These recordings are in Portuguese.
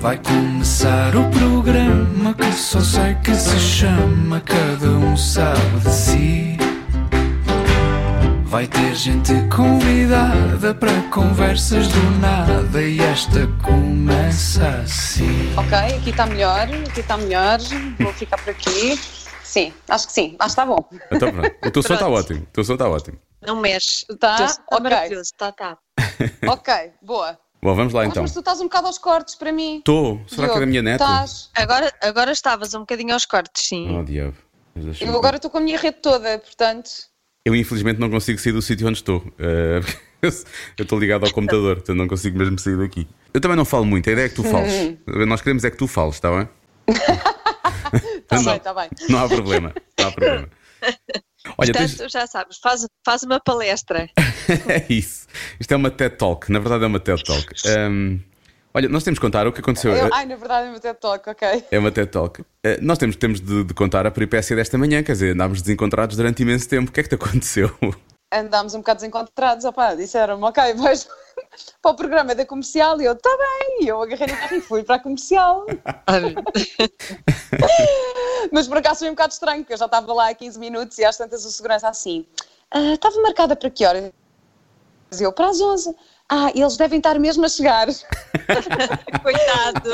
Vai começar o programa que só sei que se chama Cada um sabe de si. Vai ter gente convidada para conversas do nada e esta começa assim. Ok, aqui está melhor, aqui está melhor. Vou ficar por aqui. Sim, acho que sim, acho que está bom. Então pronto. O teu som está ótimo. O teu som está ótimo. Não mexe. Tá? Está Ok. maravilhoso. Tá, tá. Ok, boa. Bom, vamos lá Mas, então. mas tu estás um bocado aos cortes para mim. Estou. Será que é da minha neta? Estás. Agora, agora estavas um bocadinho aos cortes, sim. Oh, diabo. Eu agora estou com a minha rede toda, portanto. Eu infelizmente não consigo sair do sítio onde estou. Eh, eu estou ligado ao computador, portanto não consigo mesmo sair daqui. Eu também não falo muito, a ideia é que tu fales. Nós queremos é que tu fales, está bem? Está bem, está bem. Não há problema. Não há problema. Olha, tens... Portanto, já sabes, faz, faz uma palestra. é isso. Isto é uma TED Talk. Na verdade é uma TED Talk. Ahm, olha, nós temos que contar o que aconteceu. Eu- ai, na verdade é meu TED Talk, ok. É uma TED Talk. Eh, nós temos, temos de, de contar a peripécia desta manhã, quer dizer, andámos desencontrados durante imenso tempo. O que é que te aconteceu? Andámos um bocado desencontrados, opá, disseram-me, ok, vais para o programa da comercial e eu, está bem, e eu agarrei no carro e fui para a comercial. Mas por acaso foi um bocado estranho, porque eu já estava lá há 15 minutos e às tantas o segurança assim, "Ah, estava marcada para que horas? E eu, para as 11. Ah, eles devem estar mesmo a chegar. Coitado.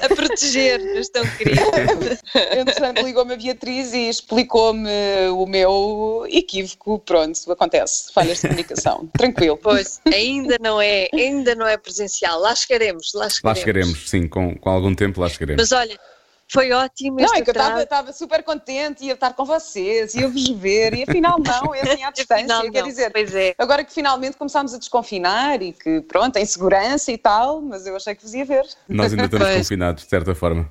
a proteger-nos tão querido. Entretanto, ligou-me a Beatriz e explicou-me o meu equívoco. Pronto, acontece, falhas de comunicação. Tranquilo. Pois, ainda não é, ainda não é presencial. Lá chegaremos, lá chegaremos. Lá chegaremos, sim, com, com algum tempo lá chegaremos. Mas olha, foi ótimo Não, este é que eu estava- super contente, ia estar com vocês, ia vos ver, e afinal não, é assim à distância. Afinal, Quer não. dizer, Pois é. agora que finalmente começámos a desconfinar e que, pronto, em segurança e tal, mas eu achei que vos ia ver. Nós ainda estamos Pois. confinados, de certa forma.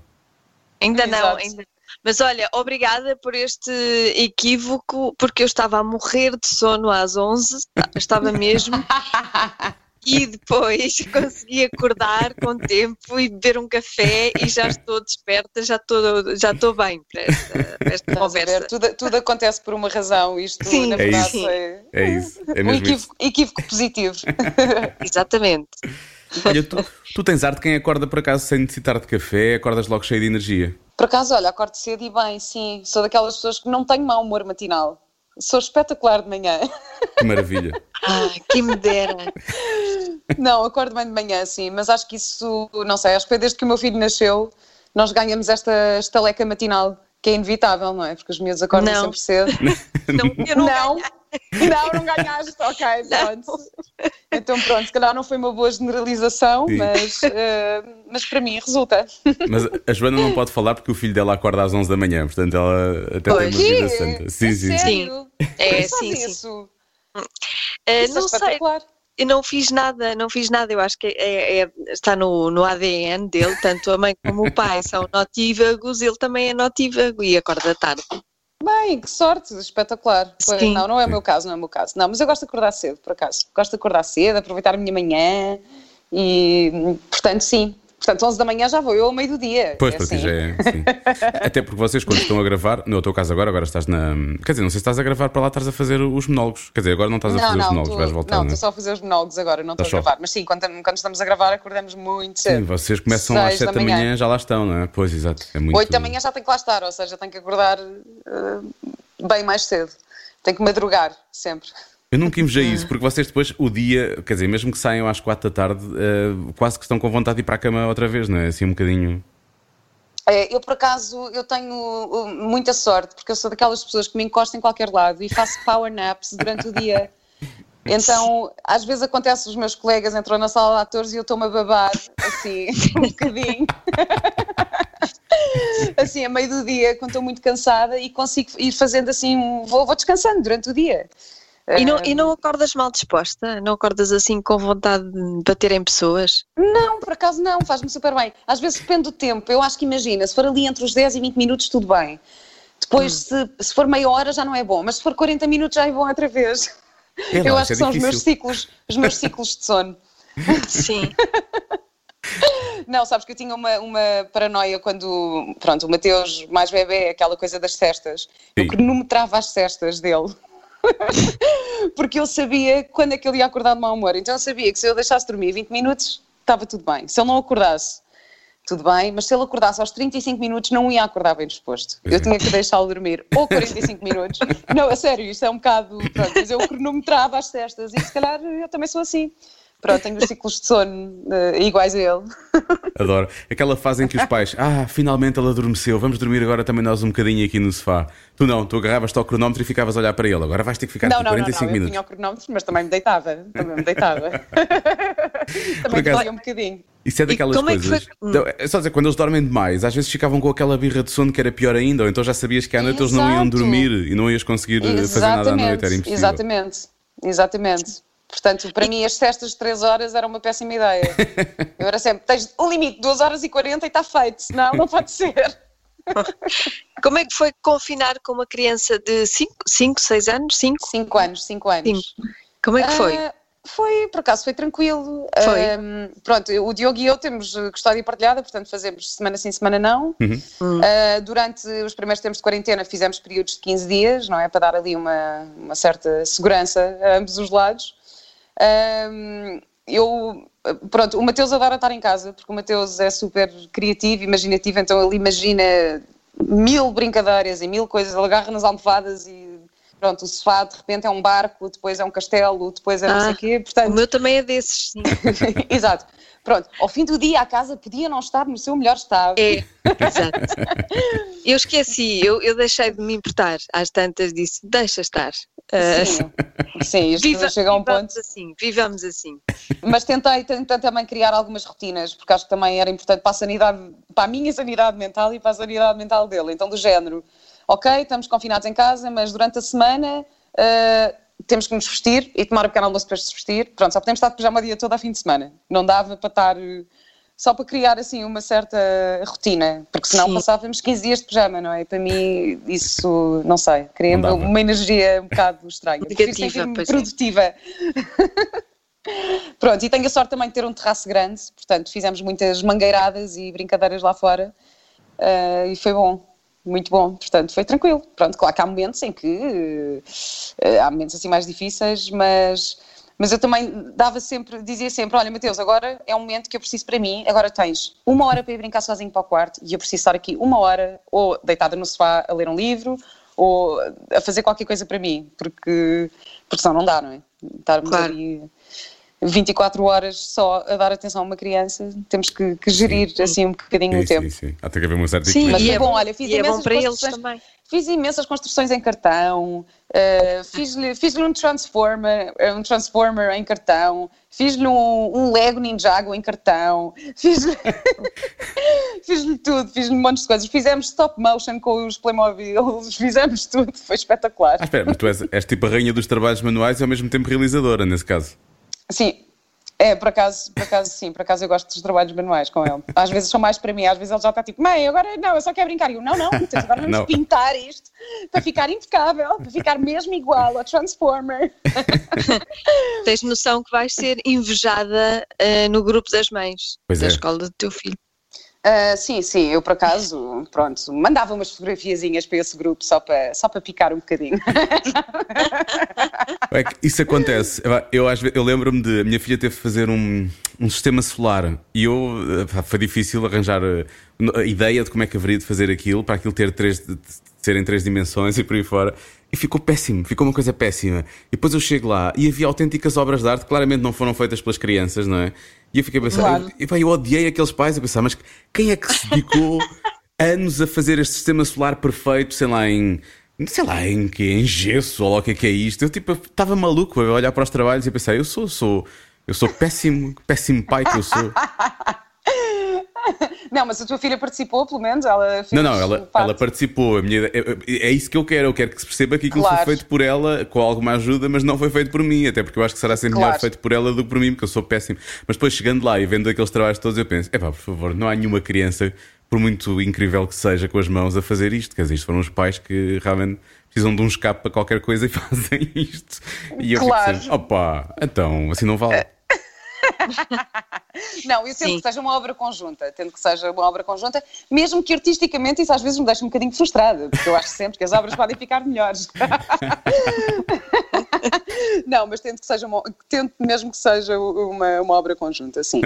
Ainda não, Exato. ainda. Mas olha, obrigada por este equívoco, porque eu estava a morrer de sono às 11, estava mesmo. E depois consegui acordar com tempo e beber um café e já estou desperta, já estou, já estou bem para esta, para esta Estás a ver? conversa. Tudo, tudo acontece por uma razão, isto Sim, na É verdade isso. foi É isso, é um mesmo isso. equívoco, equívoco positivo. Exatamente. Olha, tu, tu tens arte quem acorda por acaso sem necessitar de café, acordas logo cheio de energia. Por acaso, olha, acordo cedo e bem, sim. Sou daquelas pessoas que não tenho mau humor matinal. Sou espetacular de manhã. Que maravilha. Ah, quem me dera. Não, acordo bem de manhã, sim, mas acho que isso, não sei, acho que foi desde que o meu filho nasceu, nós ganhamos esta estaleca matinal, que é inevitável, não é? Porque os miúdos acordam Não. sempre cedo. Não, eu não, Não, ganhei. não, não ganhaste, ok, pronto. Então pronto, se calhar não foi uma boa generalização, Sim. mas, eh, mas para mim resulta. Mas a Joana não pode falar porque o filho dela acorda às 11 da manhã, portanto ela até Pois. tem uma vida santa. Sim, É sim, sim. sério? É, sim, sim. isso? Ah, Isso é não sei. Eu não fiz nada, não fiz nada. Eu acho que é- é- está no, no ADN dele, tanto a mãe como o pai são notívagos, ele também é notívago e acorda tarde. Bem, que sorte, espetacular. Pois, não, não é o meu caso, não é o meu caso. Não, mas eu gosto de acordar cedo, por acaso. Gosto de acordar cedo, aproveitar a minha manhã e, portanto, sim. Portanto, 11 da manhã já vou eu ao meio do dia. Pois, é para ti assim. já é. Sim. Até porque vocês, quando estão a gravar, no teu caso agora, agora estás na. Quer dizer, não sei se estás a gravar para lá, estás a fazer os monólogos. Quer dizer, agora não estás a Não, fazer os não, monólogos, tô- vais voltar. não, estou só a fazer os monólogos agora, não estou a gravar. Mas sim, quando, quando estamos a gravar, acordamos muito Sim, cedo. vocês começam às Seis 7 da da manhã, manhã. já lá estão, não é? Pois, exato. É muito... 8 da manhã já tenho que lá estar, ou seja, tenho que acordar eh, bem mais cedo. Tenho que madrugar, sempre. Eu nunca invejei isso, porque vocês depois, o dia, quer dizer, mesmo que saiam às 4 da tarde, eh, quase que estão com vontade de ir para a cama outra vez, não é? Assim um bocadinho. É, Eu, por acaso, eu tenho uh, muita sorte, porque eu sou daquelas pessoas que me encostam em qualquer lado e faço power naps durante o dia. Então, às vezes acontece, os meus colegas entram na sala de atores e eu estou-me a babar, assim, um bocadinho. assim, a meio do dia, quando estou muito cansada e consigo ir fazendo assim, vou, vou descansando durante o dia. E não, e não acordas mal disposta? Não acordas assim com vontade de bater em pessoas? Não, por acaso não, faz-me super bem. Às vezes depende do tempo. Eu acho que imagina, se for ali entre os 10 e 20 minutos, tudo bem. Depois, se, se for meia hora, já não é bom, mas se for 40 minutos, já é bom outra vez. É lá, Eu acho é que são os meus ciclos, os meus ciclos de sono. Sim. Não, sabes que eu tinha uma, uma paranoia quando, pronto, o Mateus mais bebê, aquela coisa das cestas. Eu Sim. cronometrava as cestas dele. Porque eu sabia quando é que ele ia acordar de mau humor. Então eu sabia que se eu deixasse dormir 20 minutos, estava tudo bem. Se ele não acordasse tudo bem, mas se ele acordasse aos 35 minutos não ia acordar bem disposto. Eu tinha que deixá-lo dormir ou 45 minutos. Não, a sério, isto é um bocado. Pronto, mas eu cronometrava às cestas e se calhar eu também sou assim. Pronto, tenho os ciclos de sono uh, iguais a ele. Adoro. Aquela fase em que os pais, ah, finalmente ele adormeceu, vamos dormir agora também nós um bocadinho aqui no sofá. Tu não, tu agarravas-te ao cronómetro e ficavas a olhar para ele. Agora vais ter que ficar não, não, 45 não, não, minutos. Eu tinha o cronómetro, mas também me deitava. Também me deitava. também acaso- um bocadinho. Isso é daquelas como é que coisas. foi- Hum. Então, é só dizer, quando eles dormem demais, às vezes ficavam com aquela birra de sono que era pior ainda, ou então já sabias que à noite eles não iam Exato. dormir e não ias conseguir eh, fazer nada à noite, era impossível. Exatamente, exatamente. Portanto, para mim, as cestas de 3 horas era uma péssima ideia. Eu era sempre, tens o limite, 2 horas e 40 e está feito, senão não pode ser. Como é que foi confinar com uma criança de 5, 6 anos? 5? 5 anos, 5 anos. Como é que foi? Ah, foi, por acaso, foi tranquilo. Foi. Pronto, o Diogo e eu temos custódia partilhada, portanto fazemos semana sim, semana não. Uhum. Hum. Ah, durante os primeiros tempos de quarentena fizemos períodos de 15 dias, não é? Para dar ali uma, uma certa segurança a ambos os lados. Ahm, eu, pronto, o Mateus adora estar em casa, porque o Mateus é super criativo, imaginativo, então ele imagina mil brincadeiras e mil coisas, ele agarra nas almofadas e pronto, o sofá de repente é um barco, depois é um castelo, depois é não sei Ah, o quê, O portanto, meu também é desses, sim. exato. Pronto, ao fim do dia a casa podia não estar no seu melhor estado. É, exato. Eu esqueci, eu, eu deixei de me importar. Às tantas disse, deixa estar. Sim, sim isto viva- chega a um vivamos ponto. assim, vivamos assim. Mas tentei, tentei também criar algumas rotinas, porque acho que também era importante para a sanidade, para a minha sanidade mental e para a sanidade mental dele. Então, do género, ok, estamos confinados em casa, mas durante a semana ah, temos que nos vestir e tomar um pequeno almoço para se vestir. Pronto, só podemos estar de pijama o dia todo ao fim de semana. Não dava para estar. Só para criar assim uma certa rotina, porque senão Sim. passávamos 15 dias de pijama, não é? E para mim isso, não sei, cria Não dava. uma energia um bocado estranha. Negativa, é. produtiva. Pronto, e tenho a sorte também de ter um terraço grande, portanto fizemos muitas mangueiradas e brincadeiras lá fora eh, e foi bom, muito bom, portanto foi tranquilo. Pronto, claro que há momentos em que eh, há momentos assim mais difíceis, mas, mas eu também dava sempre, dizia sempre: Olha, Mateus, agora é um momento que eu preciso para mim, agora tens uma hora para ir brincar sozinho para o quarto e eu preciso estar aqui uma hora ou deitada no sofá a ler um livro ou a fazer qualquer coisa para mim, porque, porque senão não dá, não é? Estarmos Claro. ali 24 horas só a dar atenção a uma criança, temos que, que gerir assim um bocadinho Sim, o tempo. sim, sim. Há que haver um certo Sim. Mas e é bom, olha, fiz e é bom imensas para eles construções- também. Fiz imensas construções em cartão, eh, fiz-lhe fiz um Transformer, eh, um Transformer em cartão, fiz-lhe um, um Lego Ninjago em cartão, fiz-lhe fiz-lhe tudo, fiz-lhe um monte de coisas. Fizemos stop motion com os Playmobil, fizemos tudo, foi espetacular. Ah, espera, mas tu és, és tipo a rainha dos trabalhos manuais e ao mesmo tempo realizadora, nesse caso. Sim, é, por acaso, por acaso sim, por acaso eu gosto dos trabalhos manuais com ele. Às vezes são mais para mim, às vezes ele já está tipo, mãe, agora não, eu só quero brincar. E eu, não, não, Matheus, agora vamos Não. pintar isto para ficar impecável, para ficar mesmo igual ao Transformer. Tens noção que vais ser invejada ah, no grupo das mães Pois da é. escola do teu filho. Ah, sim, sim, eu por acaso, pronto, mandava umas fotografiazinhas para esse grupo só para, só para picar um bocadinho. É isso acontece. Eu, às vezes, eu lembro-me de. A minha filha teve que fazer um, um sistema solar e eu. eh, Foi difícil arranjar eh, a ideia de como é que haveria de fazer aquilo, para aquilo ter três, ser em três dimensões e por aí fora. E ficou péssimo, ficou uma coisa péssima. E depois eu chego lá e havia autênticas obras de arte claramente não foram feitas pelas crianças, não é? E eu fiquei a pensar, Claro. eu, pá, eu odiei aqueles pais a pensar, mas quem é que se dedicou anos a fazer este sistema solar perfeito, sei lá, em. Sei lá, em que em gesso ou lá o que é que é isto. Eu tipo estava maluco a olhar para os trabalhos e pensar, eu sou, sou, eu sou péssimo, péssimo pai que eu sou. Não, mas a tua filha participou, pelo menos, ela fez Não, não, ela, parte. ela participou. Minha, ideia- é, é isso que eu quero. Eu quero que se perceba que aquilo Claro. foi feito por ela com alguma ajuda, mas não foi feito por mim. Até porque eu acho que será sempre melhor Claro. feito por ela do que por mim, porque eu sou péssimo. Mas depois chegando lá e vendo aqueles trabalhos todos, eu penso: é pá, por favor, não há nenhuma criança, por muito incrível que seja, com as mãos a fazer isto. Quer dizer, isto foram os pais que realmente precisam de um escape para qualquer coisa e fazem isto. E eu Claro. fico sempre: opá, então, assim não vale. Não, eu tento Sim. que seja uma obra conjunta, tento que seja uma obra conjunta, mesmo que artisticamente isso às vezes me deixa um bocadinho frustrada, porque eu acho sempre que as obras podem ficar melhores. Não, mas tento que seja uma, tento mesmo que seja uma, uma obra conjunta, sim.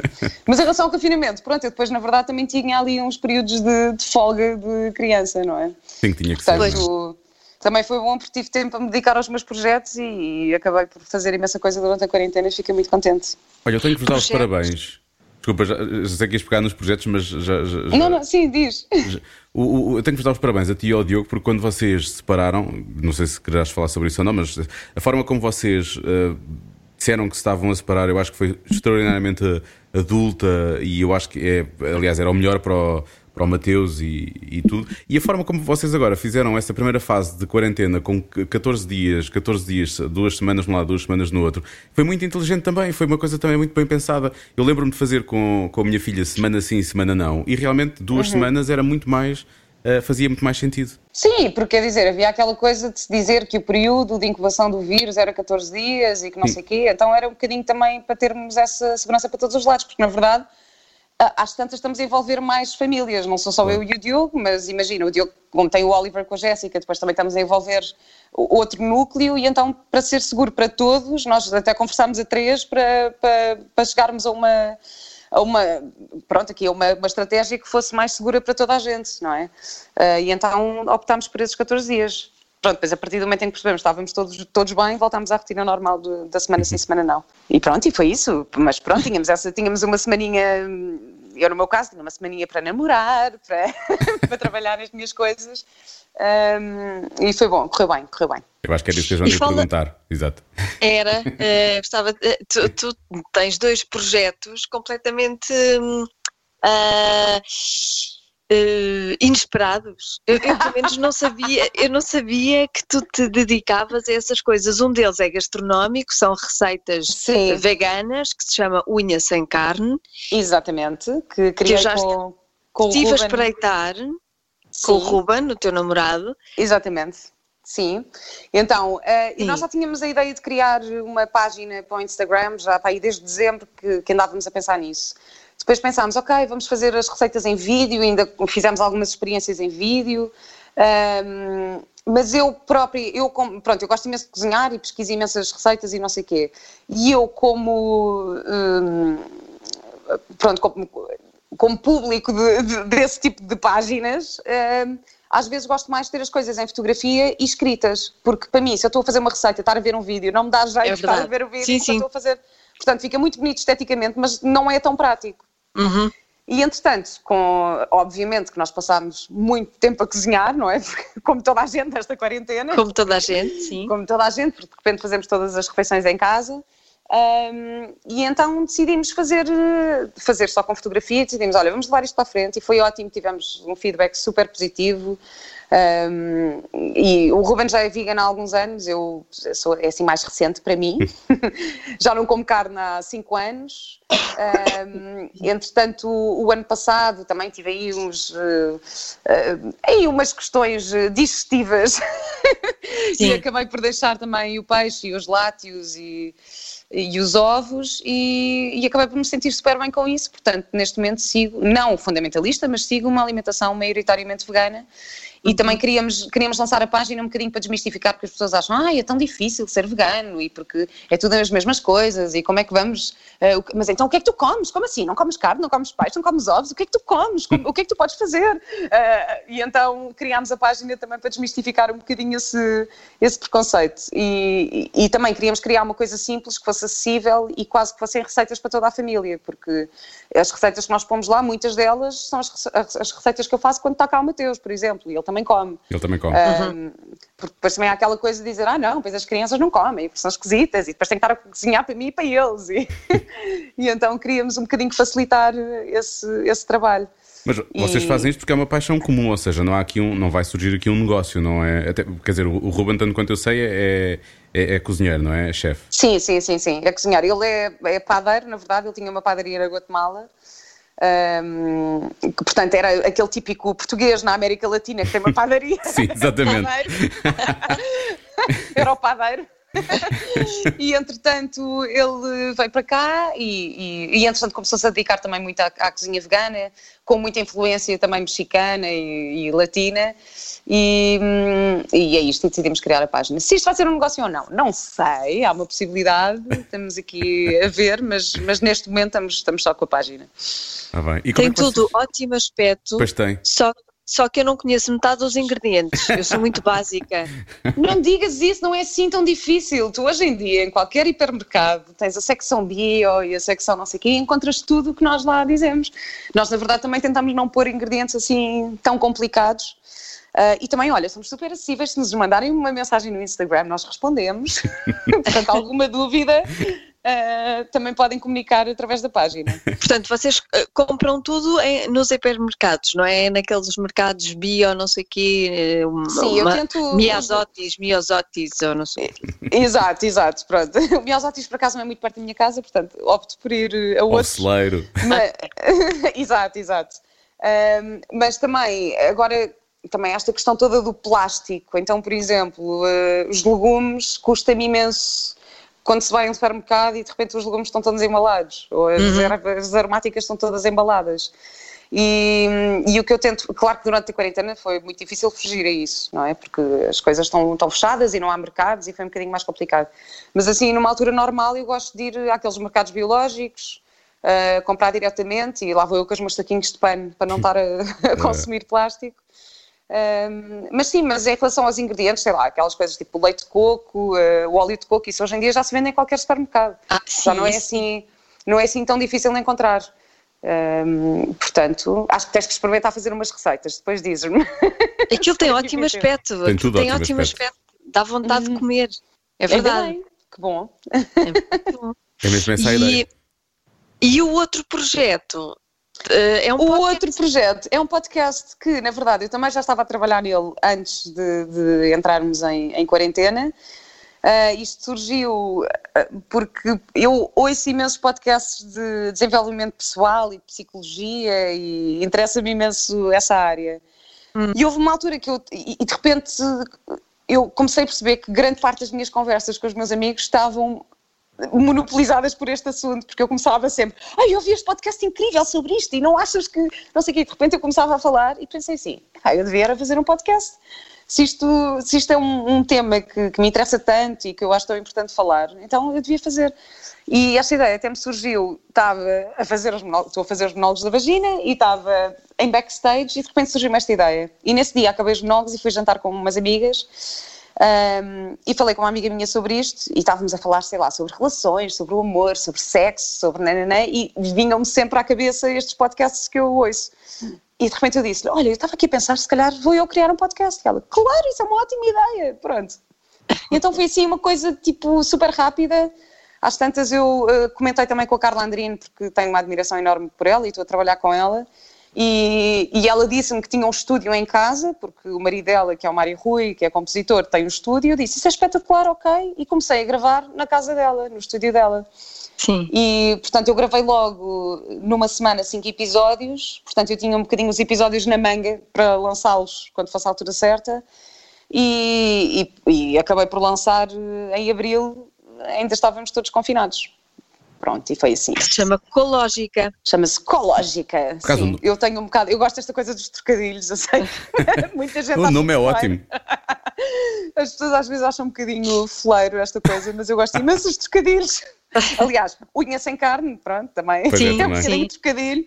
Mas em relação ao confinamento, pronto, eu depois na verdade também tinha ali uns períodos de, de folga de criança, não é? Sim, tinha que Portanto, ser. Também foi bom porque tive tempo para me dedicar aos meus projetos e, e acabei por fazer imensa coisa durante a quarentena e fiquei muito contente. Olha, eu tenho que vos dar os Projetos. parabéns. Desculpa, já, já sei que ias pegar nos projetos, mas já. já- já- Não, não, sim, diz. O- o- eu tenho que vos dar os parabéns a ti e ao Diogo, porque quando vocês se separaram, não sei se quererás falar sobre isso ou não, mas a forma como vocês eh, disseram que se estavam a separar, eu acho que foi extraordinariamente adulta e eu acho que é, aliás, era o melhor para o, para o Mateus e, e tudo. E a forma como vocês agora fizeram essa primeira fase de quarentena com 14 dias, 14 dias, duas semanas num lado, duas semanas no outro, foi muito inteligente também, foi uma coisa também muito bem pensada. Eu lembro-me de fazer com, com a minha filha semana sim, semana não, e realmente duas semanas era muito mais. Uh, fazia muito mais sentido. Sim, porque quer dizer, havia aquela coisa de se dizer que o período de incubação do vírus era 14 dias e que não sei o quê, então era um bocadinho também para termos essa segurança para todos os lados, porque na verdade às tantas estamos a envolver mais famílias, não sou só eu e o Diogo, mas imagina, o Diogo, como tem o Oliver com a Jéssica, depois também estamos a envolver outro núcleo e então para ser seguro para todos, nós até conversámos a três para, para, para chegarmos a uma a uma, pronto, aqui a uma, uma estratégia que fosse mais segura para toda a gente, não é? Ah, e então optámos por esses 14 dias. Pronto, depois a partir do momento em que percebemos que estávamos todos, todos bem, voltámos à rotina normal de- da semana sim, semana não. E pronto, e foi isso. Mas pronto, tínhamos, essa, tínhamos uma semaninha, eu no meu caso tinha uma semaninha para namorar, para, para trabalhar nas minhas coisas. Ahm, e foi bom, correu bem, correu bem. Eu acho que era isso que a Joana ia fala- perguntar. Exato. Era, eh, gostava. eh, tu, tu tens dois projetos completamente hum, eh, inesperados. Eu, eu, pelo menos não sabia, eu não sabia que tu te dedicavas a essas coisas. Um deles é gastronómico, são receitas Sim. veganas que se chama unha sem carne. Exatamente, que criei já com, com o Estive a Ruben. espreitar com Sim. o Ruben, o teu namorado. Exatamente. Sim. Então, eh, e Sim. nós já tínhamos a ideia de criar uma página para o Instagram, já para aí desde dezembro que, que andávamos a pensar nisso. Depois pensámos, ok, vamos fazer as receitas em vídeo, ainda fizemos algumas experiências em vídeo, ahm, mas eu própria, eu como, pronto, eu gosto imenso de cozinhar e pesquiso imensas receitas e não sei o quê. E eu como, hum, pronto, como, como público de- de- desse tipo de páginas, hum, às vezes gosto mais de ter as coisas em fotografia e escritas, porque para mim, se eu estou a fazer uma receita, estar a ver um vídeo, não me dá jeito É de estar a ver o vídeo, Sim, sim. estou a fazer. Portanto, fica muito bonito esteticamente, mas não é tão prático. Uhum. E entretanto, com, obviamente que nós passámos muito tempo a cozinhar, não é? Como toda a gente nesta quarentena, Como toda a gente, sim. como toda a gente, porque de repente fazemos todas as refeições em casa. Ahm, e então decidimos fazer, eh, fazer só com fotografia, decidimos, olha, vamos levar isto para a frente e foi ótimo, tivemos um feedback super positivo. Ahm, e o Ruben já é vegan há alguns anos, eu sou, é assim mais recente para mim, já não como carne há 5 anos. Ahm, entretanto, o, o ano passado também tive aí uns eh, eh, aí umas questões eh, digestivas e acabei por deixar também o peixe e os lácteos e, e os ovos e, e acabei por me sentir super bem com isso. Portanto, neste momento sigo, não fundamentalista, mas sigo uma alimentação maioritariamente vegana. E também queríamos, queríamos lançar a página um bocadinho para desmistificar, porque as pessoas acham, ah, é tão difícil ser vegano e porque é tudo as mesmas coisas e como é que vamos. que- mas então o que é que tu comes? Como assim? Não comes carne, não comes peixe, não comes ovos? O que é que tu comes? O que é que tu podes fazer? Eh, e então criámos a página também para desmistificar um bocadinho esse, esse preconceito. E, e- e também queríamos criar uma coisa simples, que fosse acessível e quase que fossem receitas para toda a família, porque as receitas que nós pomos lá, muitas delas são as, as receitas que eu faço quando está cá o Mateus, por exemplo, e ele também come. Ele também come. Um, porque depois também há aquela coisa de dizer, ah não, pois as crianças não comem, porque são esquisitas, e depois tem que estar a cozinhar para mim e para eles. E, e então queríamos um bocadinho facilitar esse, esse trabalho. Mas vocês e- fazem isto porque é uma paixão comum, ou seja, não há aqui um, não vai surgir aqui um negócio, não é? Até, quer dizer, o, Ruben, tanto quanto eu sei, é, é, é cozinheiro, não é? É chefe. Sim, sim, sim, sim, é cozinhar. Ele é, é padeiro, na verdade, ele tinha uma padaria na Guatemala. Um, que, portanto, era aquele típico português na América Latina que tem uma padaria. Sim, exatamente. Era o padeiro. e entretanto ele veio para cá e, e, e entretanto começou-se a dedicar também muito à, à, cozinha vegana, com muita influência também mexicana e, e latina. E, hum, e, é isto, e decidimos criar a página. Se isto vai ser um negócio ou não, não sei, há uma possibilidade, estamos aqui a ver, mas, mas neste momento estamos, estamos só com a página. Ah, tem é tudo ótimo aspecto. Pois tem. Só só que eu não conheço metade dos ingredientes, eu sou muito básica. Não digas isso, não é assim tão difícil. Tu hoje em dia, em qualquer hipermercado, tens a secção bio e a secção não sei o quê, e encontras tudo o que nós lá dizemos. Nós, na verdade, também tentamos não pôr ingredientes assim tão complicados. Uh, e também, olha, somos super acessíveis. Se nos mandarem uma mensagem no Instagram, nós respondemos. Portanto, alguma dúvida, uh, também podem comunicar através da página. Portanto, vocês uh, compram tudo em, nos hipermercados, não é? Naqueles mercados bio, não sei o quê, uma, Sim, eu tento... Miazotis, Miosotis, ou não sei. Exato, exato, pronto. O Miosotis, por acaso, não é muito perto da minha casa, portanto, opto por ir a outro. celeiro. Mas... exato, exato. mas também, agora também esta questão toda do plástico. Então, por exemplo, uh, os legumes custa-me imenso quando se vai a um supermercado e de repente os legumes estão todos embalados, ou as, uhum. ervas aromáticas estão todas embaladas. E, e, o que eu tento, claro que durante a quarentena foi muito difícil fugir a isso, não é? Porque as coisas estão, estão fechadas e não há mercados e foi um bocadinho mais complicado. Mas assim, numa altura normal, eu gosto de ir àqueles mercados biológicos, uh, comprar diretamente e lá vou eu com os meus saquinhos de pano para não estar a, a consumir plástico. Um, mas sim, mas em relação aos ingredientes, sei lá, aquelas coisas tipo o leite de coco, uh, o óleo de coco, isso hoje em dia já se vende em qualquer supermercado. Ah, sim, já não é assim, não é assim tão difícil de encontrar. Um, portanto, acho que tens que experimentar fazer umas receitas, depois dizes-me. Aquilo tem ótimo aspecto. Tem tudo tem ótimo, ótimo aspecto. aspecto. Dá vontade de comer. É verdade. É que bom. É, bom. é mesmo essa a ideia. E o outro projeto é um o outro projeto é um podcast que, na verdade, eu também já estava a trabalhar nele antes de, de entrarmos em, em quarentena. Uh, isto surgiu eh, porque eu ouço imensos podcasts de desenvolvimento pessoal e psicologia e interessa-me imenso essa área. Hum. E houve uma altura que eu, e, e de repente, eu comecei a perceber que grande parte das minhas conversas com os meus amigos estavam monopolizadas por este assunto, porque eu começava sempre, ai, eu ouvi este podcast incrível sobre isto e não achas que, não sei o quê, de repente eu começava a falar e pensei assim, ah, eu devia fazer um podcast. Se isto, se isto é um, um tema que, que, me interessa tanto e que eu acho tão importante falar, então eu devia fazer. E esta ideia até me surgiu, estava a fazer os estou a fazer os monólogos da vagina e estava em backstage e de repente surgiu-me esta ideia. E nesse dia acabei os monólogos e fui jantar com umas amigas um, e falei com uma amiga minha sobre isto e estávamos a falar, sei lá, sobre relações, sobre o amor, sobre sexo, sobre nananã, e vinham-me sempre à cabeça estes podcasts que eu ouço. E de repente eu disse Olha, eu estava aqui a pensar, se calhar vou eu criar um podcast. E ela, claro, isso é uma ótima ideia. Pronto. Então foi assim uma coisa tipo super rápida. Às tantas eu uh, comentei também com a Carla Andrino, porque tenho uma admiração enorme por ela e estou a trabalhar com ela. E, e ela disse-me que tinha um estúdio em casa, porque o marido dela, que é o Mário Rui, que é compositor, tem um estúdio. Eu disse: Isso é espetacular, ok. E comecei a gravar na casa dela, no estúdio dela. Sim. E, portanto, eu gravei logo numa semana cinco episódios. Portanto, eu tinha um bocadinho os episódios na manga para lançá-los quando fosse a altura certa. E, e, e acabei por lançar em abril, ainda estávamos todos confinados. Pronto, e foi assim. Se chama Cológica. Chama-se Cológica. Sim, eu tenho um bocado, eu gosto desta coisa dos trocadilhos, eu sei. Muita gente. o nome é ótimo. As pessoas às vezes acham um bocadinho fleiro esta coisa, mas eu gosto imenso dos trocadilhos. Aliás, unha sem carne, pronto, também. Pois é, é um bocadinho de trocadilho.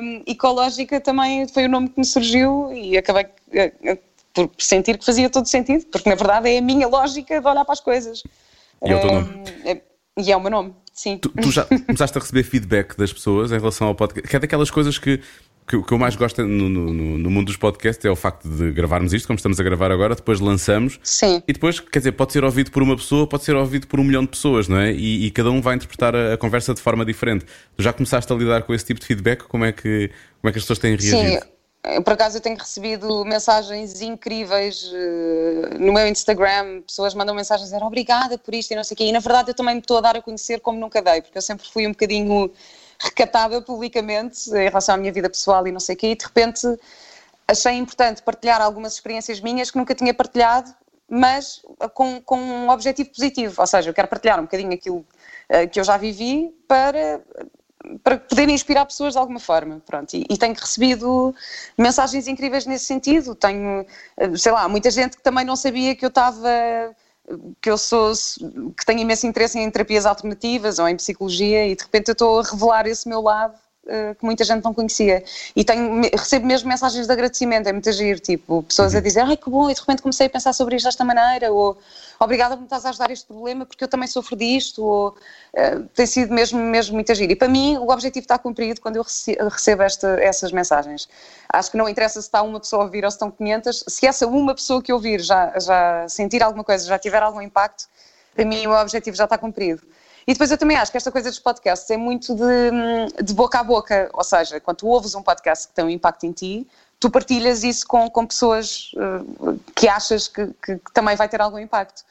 Um, ecológica também foi o nome que me surgiu e acabei uh, por sentir que fazia todo sentido, porque na verdade é a minha lógica de olhar para as coisas. E é o teu nome. É, e é o meu nome. Sim. Tu, tu, já começaste a receber feedback das pessoas em relação ao podcast? Que é daquelas coisas que, que, que eu mais gosto no, no, no, mundo dos podcasts é o facto de gravarmos isto, como estamos a gravar agora, depois lançamos. Sim. E depois, quer dizer, pode ser ouvido por uma pessoa, pode ser ouvido por um milhão de pessoas, não é? E, e cada um vai interpretar a, a, conversa de forma diferente. Tu já começaste a lidar com esse tipo de feedback? Como é que, como é que as pessoas têm reagido? Sim. Por acaso eu tenho recebido mensagens incríveis uh, no meu Instagram, pessoas mandam mensagens dizendo obrigada por isto e não sei o quê, e na verdade eu também me estou a dar a conhecer como nunca dei, porque eu sempre fui um bocadinho recatada publicamente em relação à minha vida pessoal e não sei o quê, e de repente achei importante partilhar algumas experiências minhas que nunca tinha partilhado, mas com, com um objetivo positivo, ou seja, eu quero partilhar um bocadinho aquilo uh, que eu já vivi para para poder inspirar pessoas de alguma forma, pronto, e, e, tenho recebido mensagens incríveis nesse sentido, tenho, sei lá, muita gente que também não sabia que eu estava que eu sou, que tenho imenso interesse em terapias alternativas ou em psicologia e de repente eu estou a revelar esse meu lado que muita gente não conhecia. E tenho, recebo mesmo mensagens de agradecimento, é muito agir, tipo, pessoas a uhum. dizer, ai que bom, e de repente comecei a pensar sobre isto desta maneira, ou obrigada por me estás a ajudar este problema porque eu também sofro disto, ou uh, tem sido mesmo, mesmo muito agir. E para mim o objetivo está cumprido quando eu recebo esta, essas mensagens. Acho que não interessa se está uma pessoa a ouvir ou se estão 500, se essa uma pessoa que ouvir já, já sentir alguma coisa, já tiver algum impacto, para mim o objetivo já está cumprido. E depois eu também acho que esta coisa dos podcasts é muito de, de boca a boca, ou seja, quando tu ouves um podcast que tem um impacto em ti, tu partilhas isso com, com pessoas uh, que achas que, que, que, também vai ter algum impacto.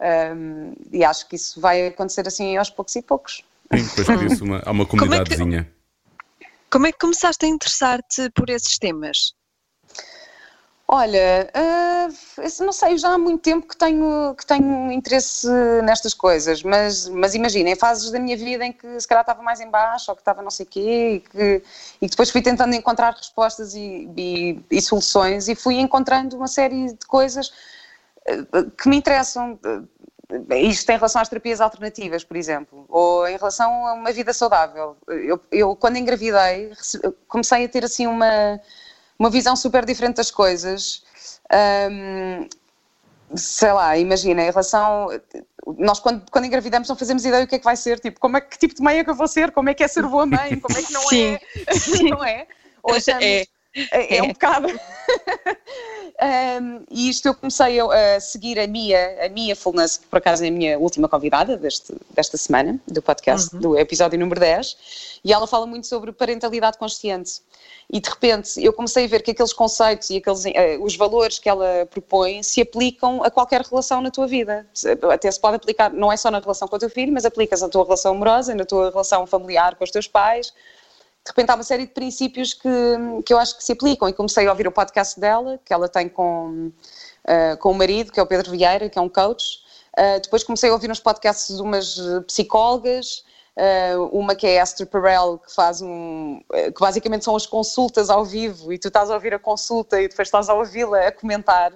Um, e acho que isso vai acontecer assim aos poucos e poucos. Sim, depois por isso uma, há uma comunidadezinha. Como é que, como é que começaste a interessar-te por esses temas? Olha, uh, não sei, já há muito tempo que tenho, que tenho interesse nestas coisas, mas, mas imagina, em fases da minha vida em que se calhar estava mais em baixo ou que estava não sei o quê e que, e depois fui tentando encontrar respostas e, e, e, soluções e fui encontrando uma série de coisas ah, que me interessam. Isto em relação às terapias alternativas, por exemplo, ou em relação a uma vida saudável. Eu, eu quando engravidei, comecei a ter assim uma uma visão super diferente das coisas. Um, sei lá, imagina, em relação. Nós, quando, quando engravidamos, não fazemos ideia do que é que vai ser, tipo, como é, que tipo de mãe é que eu vou ser, como é que é ser boa mãe, como é que não Sim. é. Sim. não é? Ou achamos, é. É, é um bocado. um, e isto eu comecei a, a, seguir a Mia, a Mia Fullness, que por acaso é a minha última convidada deste, desta semana, do podcast, uhum. do episódio número 10, e ela fala muito sobre parentalidade consciente. E de repente eu comecei a ver que aqueles conceitos e aqueles, uh, os valores que ela propõe se aplicam a qualquer relação na tua vida. Até se pode aplicar, não é só na relação com o teu filho, mas aplicas na tua relação amorosa, na tua relação familiar com os teus pais de repente há uma série de princípios que, que eu acho que se aplicam e comecei a ouvir o podcast dela, que ela tem com, uh, com o marido, que é o Pedro Vieira, que é um coach. Uh, depois comecei a ouvir uns podcasts de umas psicólogas, uma que é Esther Perel, que faz um. que basicamente são as consultas ao vivo e tu estás a ouvir a consulta e depois estás a ouvi-la a comentar.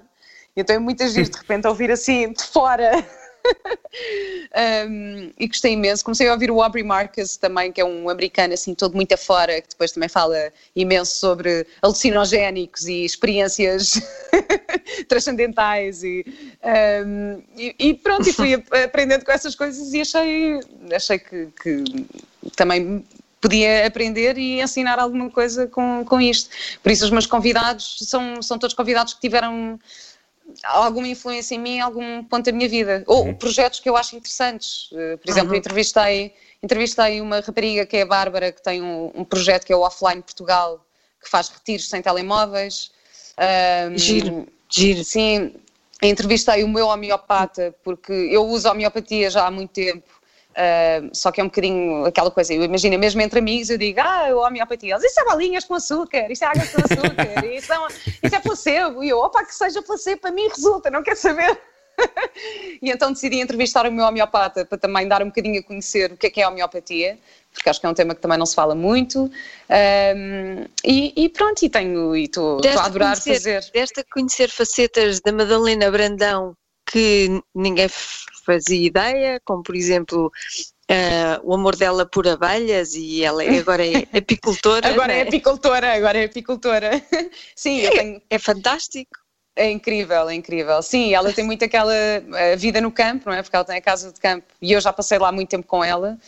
Então é muitas vezes de repente a ouvir assim de fora um, e gostei imenso. Comecei a ouvir o Aubrey Marcus também, que é um americano assim todo muito afora, que depois também fala imenso sobre alucinogénicos e experiências transcendentais e, um, e, e, pronto, e fui aprendendo com essas coisas e achei, achei que, que também podia aprender e ensinar alguma coisa com, com isto. Por isso os meus convidados são, são todos convidados que tiveram alguma influência em mim, algum ponto da minha vida. Ou uhum. projetos que eu acho interessantes. Uh, por exemplo, uhum. entrevistei, entrevistei uma rapariga que é a Bárbara, que tem um, um, projeto que é o Offline Portugal, que faz retiros sem telemóveis. Um, giro, giro. Sim, entrevistei o meu homeopata, porque eu uso homeopatia já há muito tempo Uh, só que é um bocadinho aquela coisa, eu imagino mesmo entre amigos, eu digo, ah, eu homeopatia, isso é balinhas com açúcar, isso é água com açúcar, isso é, isso é placebo, e eu, opa, que seja placebo, para mim resulta, não quer saber. e então decidi entrevistar o meu homeopata para também dar um bocadinho a conhecer o que é que é a homeopatia, porque acho que é um tema que também não se fala muito. Um, e, e, pronto, e tenho, e estou a adorar conhecer, fazer. Desta conhecer facetas da Madalena Brandão que ninguém fazia ideia, como por exemplo Uh, o amor dela por abelhas e ela é, agora é apicultora. agora é? é apicultora, agora é apicultora. Sim, é, tenho... é fantástico. É incrível, é incrível. Sim, ela tem muito aquela vida no campo, não é? Porque ela tem a casa de campo e eu já passei lá muito tempo com ela.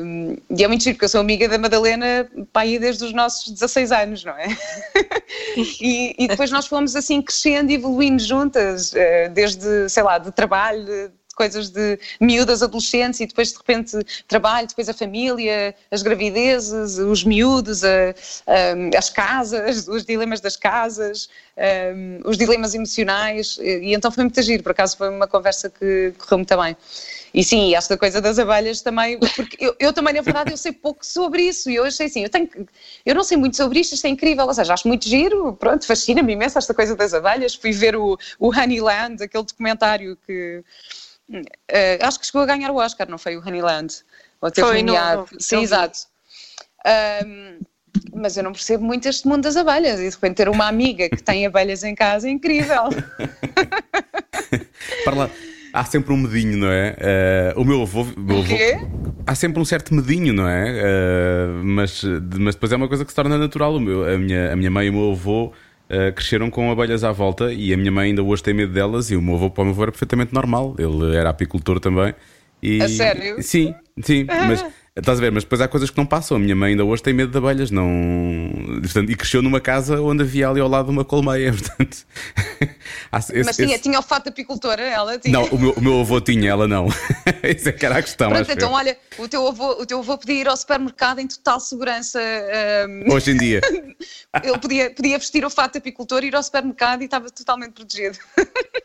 Um, e é muito giro, porque eu sou amiga da Madalena para aí desde os nossos 16 anos, não é? e, e, depois nós fomos assim crescendo e evoluindo juntas, uh, desde, sei lá, de trabalho, coisas de miúdas, adolescentes e depois de repente trabalho, depois a família, as gravidezes, os miúdos, a, a, as casas, os dilemas das casas, os dilemas emocionais e, então foi muito agir, por acaso foi uma conversa que correu muito bem. e sim, esta coisa das abelhas também, porque eu, eu, também, na verdade, eu sei pouco sobre isso e eu achei assim, eu, tenho, eu não sei muito sobre isto, isto é incrível, ou seja, acho muito giro, pronto, fascina-me imenso esta coisa das abelhas, fui ver o, o Honeyland, aquele documentário que uh, acho que chegou a ganhar o Oscar, não foi o Honeyland? Ou ter foi, nomeado. Não, não, sim, exato. Um, mas eu não percebo muito este mundo das abelhas e de repente ter uma amiga que tem abelhas em casa é incrível. Para lá. Há sempre um medinho, não é? Uh, o meu avô. Meu avô há sempre um certo medinho, não é? Uh, mas, mas depois é uma coisa que se torna natural. O meu, a, minha, a minha mãe e o meu avô uh, cresceram com abelhas à volta e a minha mãe ainda hoje tem medo delas e o meu avô, para o meu avô, era perfeitamente normal. Ele era apicultor também. E, a sério? Sim, sim. Mas Estás a ver? Mas depois há coisas que não passam. A minha mãe ainda hoje tem medo de abelhas. Não... Portanto, e cresceu numa casa onde havia ali ao lado uma colmeia. Portanto... esse, Mas tinha, esse... tinha o fato de apicultora, ela tinha. Não, o meu, o meu avô tinha, ela não. Isso é que era a questão. Pronto, então, olha, o teu, avô, o teu avô podia ir ao supermercado em total segurança. Um... Hoje em dia. Ele podia, podia vestir o fato de apicultor, ir ao supermercado e estava totalmente protegido.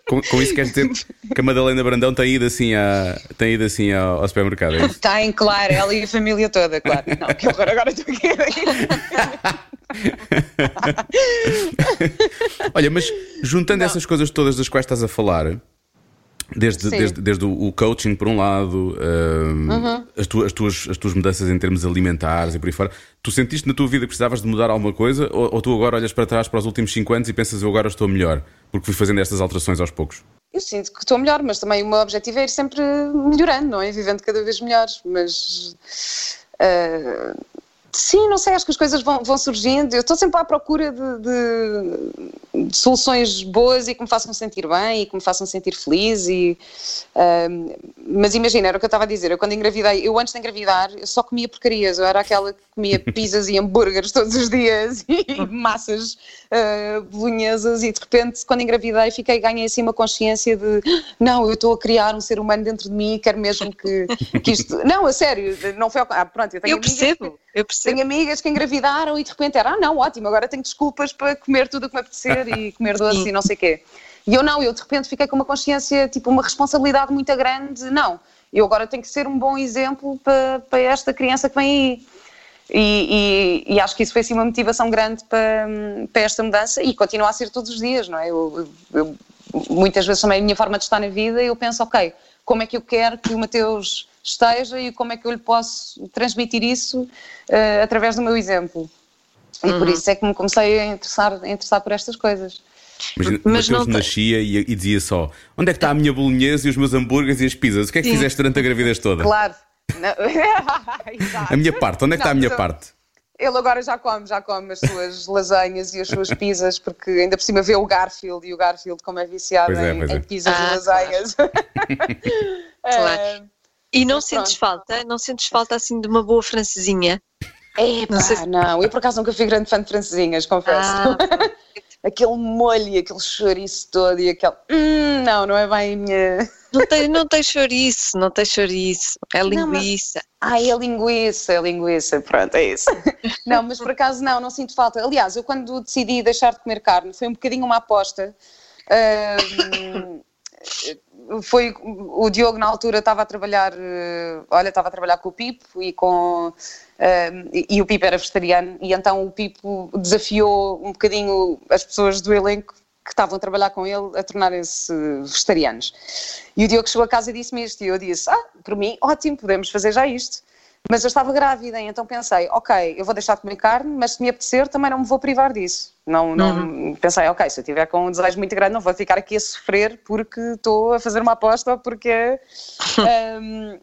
Com, com isso queres dizer que a Madalena Brandão tem ido assim, a, tem ido assim ao, ao supermercado? É tem, claro, ela e a família toda, claro. Não, que horror, agora estou aqui. Olha, mas juntando Não. essas coisas todas das quais estás a falar, Desde, desde, desde o coaching, por um lado, um, uhum. as, tuas, as, tuas, as tuas mudanças em termos alimentares e por aí fora, tu sentiste na tua vida que precisavas de mudar alguma coisa ou, ou tu agora olhas para trás para os últimos 5 anos e pensas eu agora estou melhor, porque fui fazendo estas alterações aos poucos? Eu sinto que estou melhor, mas também o meu objetivo é ir sempre melhorando, não é? Vivendo cada vez melhor, mas. Uh, Sim, não sei, acho que as coisas vão, vão surgindo. Eu estou sempre à procura de, de, de, soluções boas e que me façam sentir bem e que me façam sentir feliz. E, mas imagina, era o que eu estava a dizer. Eu quando engravidei, eu antes de engravidar, eu só comia porcarias. Eu era aquela que comia pizzas e hambúrgueres todos os dias e massas uh, bolonhesas. E de repente, quando engravidei, fiquei, ganhei assim uma consciência de não, eu estou a criar um ser humano dentro de mim e quero mesmo que, que isto. Não, a sério, não foi. Ah, pronto, eu tenho eu percebo. Que eu percebo. Tenho amigas que engravidaram e de repente era, ah não, ótimo, agora tenho desculpas para comer tudo o que me apetecer e comer doce e não sei o quê. E eu não, eu de repente fiquei com uma consciência, tipo uma responsabilidade muito grande, não, eu agora tenho que ser um bom exemplo para, para esta criança que vem aí. E, e, e, acho que isso foi assim uma motivação grande para, para esta mudança e continua a ser todos os dias, não é? Eu, eu, muitas vezes também a minha forma de estar na vida eu penso, ok, como é que eu quero que o Mateus esteja e como é que eu lhe posso transmitir isso uh, através do meu exemplo. E uhum. por isso é que me comecei a interessar, a interessar por estas coisas. Mas, mas não nascia e, e, dizia só: onde é que está a minha bolonhesa e os meus hambúrgueres e as pizzas? O que é que Sim. fizeste durante a gravidez toda? Claro. a minha parte, onde é que não, está a minha eu... parte? Ele agora já come, já come as suas lasanhas e as suas pizzas, porque ainda por cima vê o Garfield e o Garfield, como é viciado é, em, é. em, pizzas ah, e lasanhas. Claro. claro. E não sentes falta? Não sentes falta assim de uma boa francesinha? Epá, não, se... não, eu por acaso nunca fui grande fã de francesinhas, confesso. Ah, aquele molho e aquele chouriço todo e aquele. Hum, não, não é bem a minha. Não tem, não tem chouriço, não tem chouriço. É linguiça. Não, mas... Ah, é linguiça, é linguiça, pronto, é isso. não, mas por acaso não, não sinto falta. Aliás, eu quando decidi deixar de comer carne, foi um bocadinho uma aposta. Uh, foi o Diogo na altura estava a trabalhar, eh, olha, estava a trabalhar com o Pipo e com uh, e o Pipo era vegetariano e então o Pipo desafiou um bocadinho as pessoas do elenco que estavam a trabalhar com ele a tornarem-se vegetarianos. E o Diogo chegou a casa e disse-me isto e eu disse, ah, por mim, ótimo, podemos fazer já isto. Mas eu estava grávida, então pensei, ok, eu vou deixar de comer carne, mas se me apetecer também não me vou privar disso. Não, não uhum. pensei, ok, se eu tiver com um desejo muito grande, não vou ficar aqui a sofrer porque estou a fazer uma aposta ou porque. um,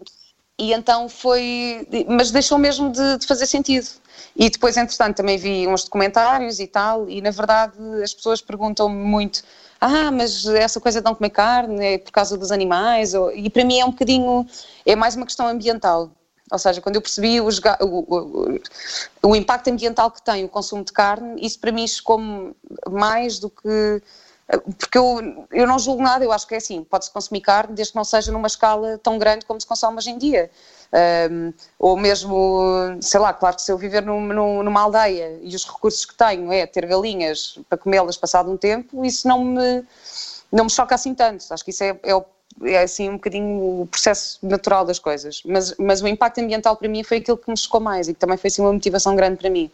e então foi. Mas deixou mesmo de, de, fazer sentido. E depois, entretanto, também vi uns documentários e tal, e na verdade as pessoas perguntam-me muito. Ah, mas essa coisa de não comer carne é por causa dos animais? E para mim é um bocadinho. É mais uma questão ambiental ou seja, quando eu percebi o, o, o, impacto ambiental que tem o consumo de carne, isso para mim chegou mais do que. Porque eu, eu não julgo nada, eu acho que é assim: pode-se consumir carne desde que não seja numa escala tão grande como se consome hoje em dia. Um, ou mesmo, sei lá, claro que se eu viver num, num, numa aldeia e os recursos que tenho é ter galinhas para comê-las passado um tempo, isso não me, não me choca assim tanto. Acho que isso é, é o é assim um bocadinho o processo natural das coisas. Mas, mas o impacto ambiental para mim foi aquilo que me chocou mais e que também foi assim uma motivação grande para mim,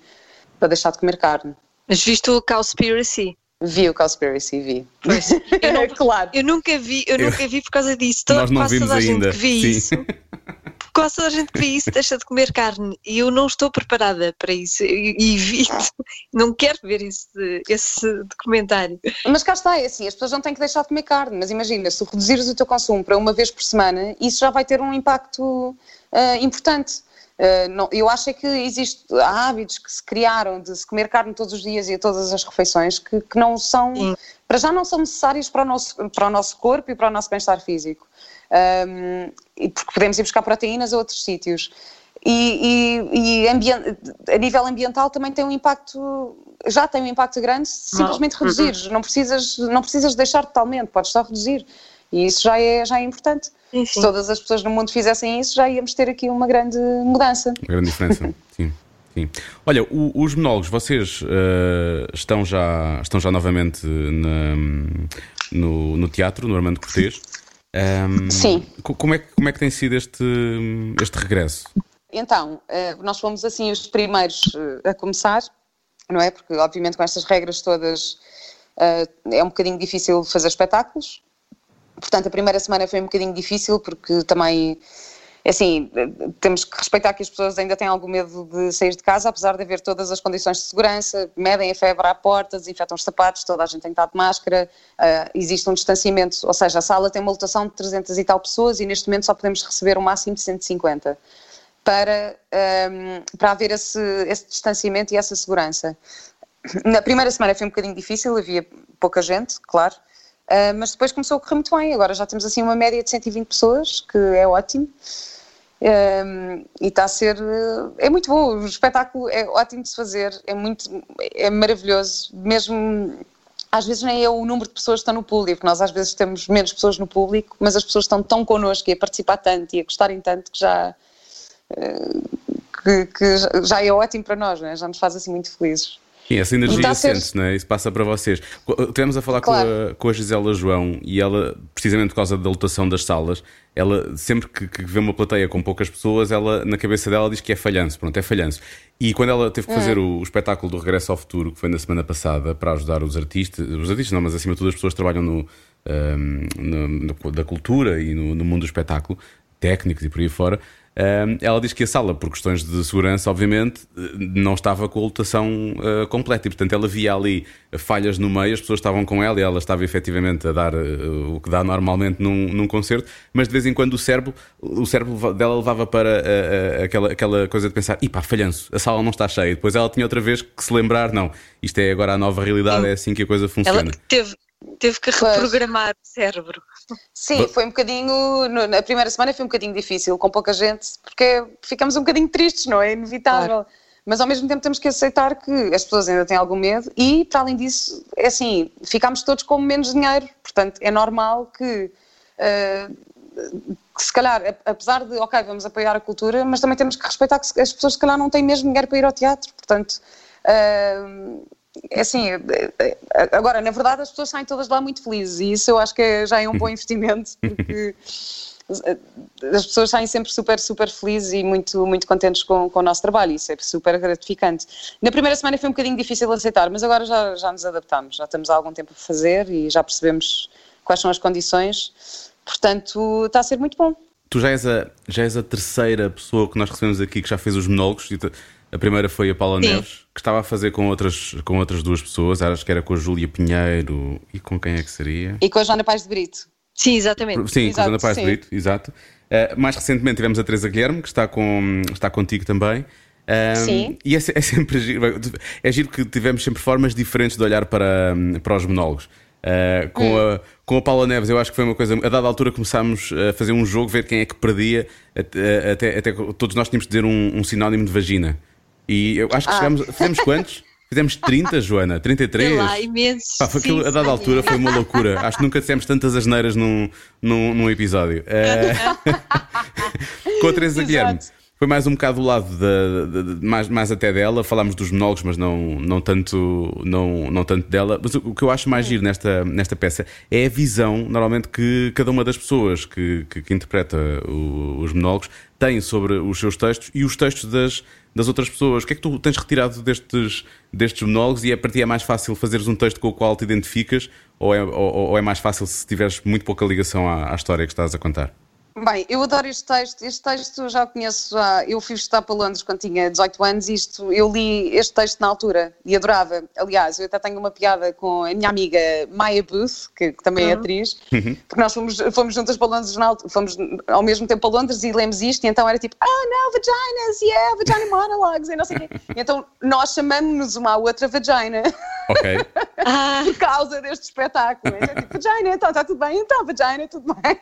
para deixar de comer carne. Mas viste o Cowspiracy? Vi o Cowspiracy, vi. Pois, eu, não, claro. eu nunca vi, eu nunca vi por causa disso. Nós não quase vimos toda a gente ainda. que vi Sim. isso. Quase toda a gente que vê isso deixa de comer carne e eu não estou preparada para isso e evito, não quero ver esse, esse documentário. Mas cá está, é assim, as pessoas não têm que deixar de comer carne, mas imagina, se reduzires o teu consumo para uma vez por semana, isso já vai ter um impacto ah, importante. Ah, não- eu acho é que existe, há hábitos que se criaram de se comer carne todos os dias e a todas as refeições que, que não são, Sim. para já não são necessários para o nosso, para o nosso corpo e para o nosso bem-estar físico. E porque podemos ir buscar proteínas a outros sítios. E, e- e a nível ambiental também tem um impacto, já tem um impacto grande se Mal. simplesmente reduzires. Não precisas, não precisas deixar totalmente, podes só reduzir. E isso já é, já é importante. Sim, Se todas as pessoas no mundo fizessem isso, já íamos ter aqui uma grande mudança. Uma grande diferença. sim, sim. Olha, o- os monólogos, vocês eh, estão, já, estão já novamente na- no, no teatro, no Armando Cortês. Ahm, Sim. co- Como é, que- como é que tem sido este, este regresso? Então, eh, nós fomos assim os primeiros eh, a começar, não é? Porque, obviamente, com estas regras todas eh, é um bocadinho difícil fazer espetáculos. Portanto, a primeira semana foi um bocadinho difícil, porque também, assim, eh, temos que respeitar que as pessoas ainda têm algum medo de sair de casa, apesar de haver todas as condições de segurança, medem a febre à porta, desinfetam os sapatos, toda a gente tem que estar de máscara, eh, existe um distanciamento, ou seja, a sala tem uma lotação de 300 e tal pessoas e neste momento só podemos receber o máximo de 150 para, ehm, para haver esse, esse distanciamento e essa segurança. Na primeira semana foi um bocadinho difícil, havia pouca gente, claro, ah, mas depois começou a correr muito bem. Agora já temos assim uma média de 120 pessoas, que é ótimo. Ehm, e está a ser. eh, É muito bom, o espetáculo é ótimo de se fazer, é muito. é maravilhoso, mesmo. Às vezes nem é o número de pessoas que estão no público, nós às vezes temos menos pessoas no público, mas as pessoas estão tão connosco e a participar tanto e a gostarem tanto que já, que, que já- já é ótimo para nós, né? já nos faz assim muito felizes. Sim, essa energia ser- sente-se, não é? Isso passa para vocês. Co- Tivemos a falar Claro. com, a, com a Gisela João e ela, precisamente por causa da lotação das salas, ela sempre que, que vê uma plateia com poucas pessoas, ela na cabeça dela diz que é falhanço. Pronto, é falhanço. E quando ela teve que fazer o, o espetáculo do Regresso ao Futuro, que foi na semana passada, para ajudar os artistas, os artistas não, mas acima de tudo as pessoas que trabalham no, ahm, no- no- da cultura e no, no mundo do espetáculo, técnicos e por aí fora. Ela diz que a sala, por questões de segurança, obviamente, eh, não estava com a lotação eh, completa e, portanto, ela via ali falhas no meio, as pessoas estavam com ela e ela estava efetivamente a dar eh, o que dá normalmente num, num concerto, mas de vez em quando o cérebro, o cérebro dela levava para aquela, aquela coisa de pensar: e pá, falhanço, a sala não está cheia. Depois ela tinha outra vez que se lembrar: não, isto é agora a nova realidade, é assim que a coisa Ela funciona. teve, teve que Pois. reprogramar o cérebro. Sim, foi um bocadinho. Na primeira semana foi um bocadinho difícil, com pouca gente, porque ficamos um bocadinho tristes, não é? Inevitável. Mas ao mesmo tempo temos que aceitar que as pessoas ainda têm algum medo e, para além disso, é assim, ficámos todos com menos dinheiro. Portanto, é normal que. ah, que se calhar, apesar de, ok, vamos apoiar a cultura, mas também temos que respeitar que as pessoas, se calhar, não têm mesmo dinheiro para ir ao teatro. Portanto, é assim, eh, eh, agora, na verdade, as pessoas saem todas lá muito felizes e isso eu acho que é- já é um bom investimento, porque eh, as pessoas saem sempre super, super felizes e muito, muito contentes com, com o nosso trabalho, isso é super gratificante. Na primeira semana foi um bocadinho difícil de aceitar, mas agora já, já nos adaptamos, já estamos há algum tempo a fazer e já percebemos quais são as condições, portanto, está a ser muito bom. Tu já és, a, já és a terceira pessoa que nós recebemos aqui que já fez os monólogos. A primeira foi a Paula Sim. Neves, que estava a fazer com outras, com outras duas pessoas. Acho que era com a Júlia Pinheiro e com quem é que seria? E com a Joana Paz de Brito. Sim, exatamente. Sim, com a Exato, Joana Paz de sim. Brito, exato. Uh, mais recentemente tivemos a Teresa Guilherme, que está, com, está contigo também. Um, Sim. E é, é sempre giro, é giro que tivemos sempre formas diferentes de olhar para, para os monólogos. Uh, com, Hum. a, com a Paula Neves, eu acho que foi uma coisa. A dada altura começámos a fazer um jogo, ver quem é que perdia, até, até, até que todos nós tínhamos de dizer um, um sinónimo de vagina. E eu acho que Ah. chegámos. Fizemos quantos? Fizemos 30, Joana? 33? Sei lá, imensos. Pá, foi aquilo, Sim, a dada altura foi uma loucura. Acho que nunca dissemos tantas asneiras num, num, num episódio. Eh, com a Teresa. Guilherme. Foi mais um bocado do lado da, da- de- mais, mais até dela. Falámos dos monólogos, mas não, não, tanto, não, não tanto dela. Mas o, o que eu acho mais giro nesta, nesta peça é a visão, normalmente, que cada uma das pessoas que, que, que interpreta o- os monólogos tem sobre os seus textos e os textos das, das outras pessoas. O que é que tu tens retirado destes, destes monólogos e é para ti é mais fácil fazeres um texto com o qual te identificas ou é, ou, ou é mais fácil se tiveres muito pouca ligação à, à história que estás a contar? Bem, eu adoro este texto. Este texto eu já o conheço. Já, eu fui estudar para Londres quando tinha 18 anos. e Isto, eu li este texto na altura e adorava. Aliás, eu até tenho uma piada com a minha amiga Maya Booth, que, que também é atriz, porque nós fomos, fomos juntas para Londres, na altura, fomos ao mesmo tempo para Londres e lemos isto. E então era tipo, ah, não, vaginas, yeah, vagina monologues, e não sei o quê. E então nós chamamos-nos uma à outra vagina Ok. Ah, por causa deste espetáculo. Então, tipo, vagina, então está tudo bem, então, vagina, tudo bem.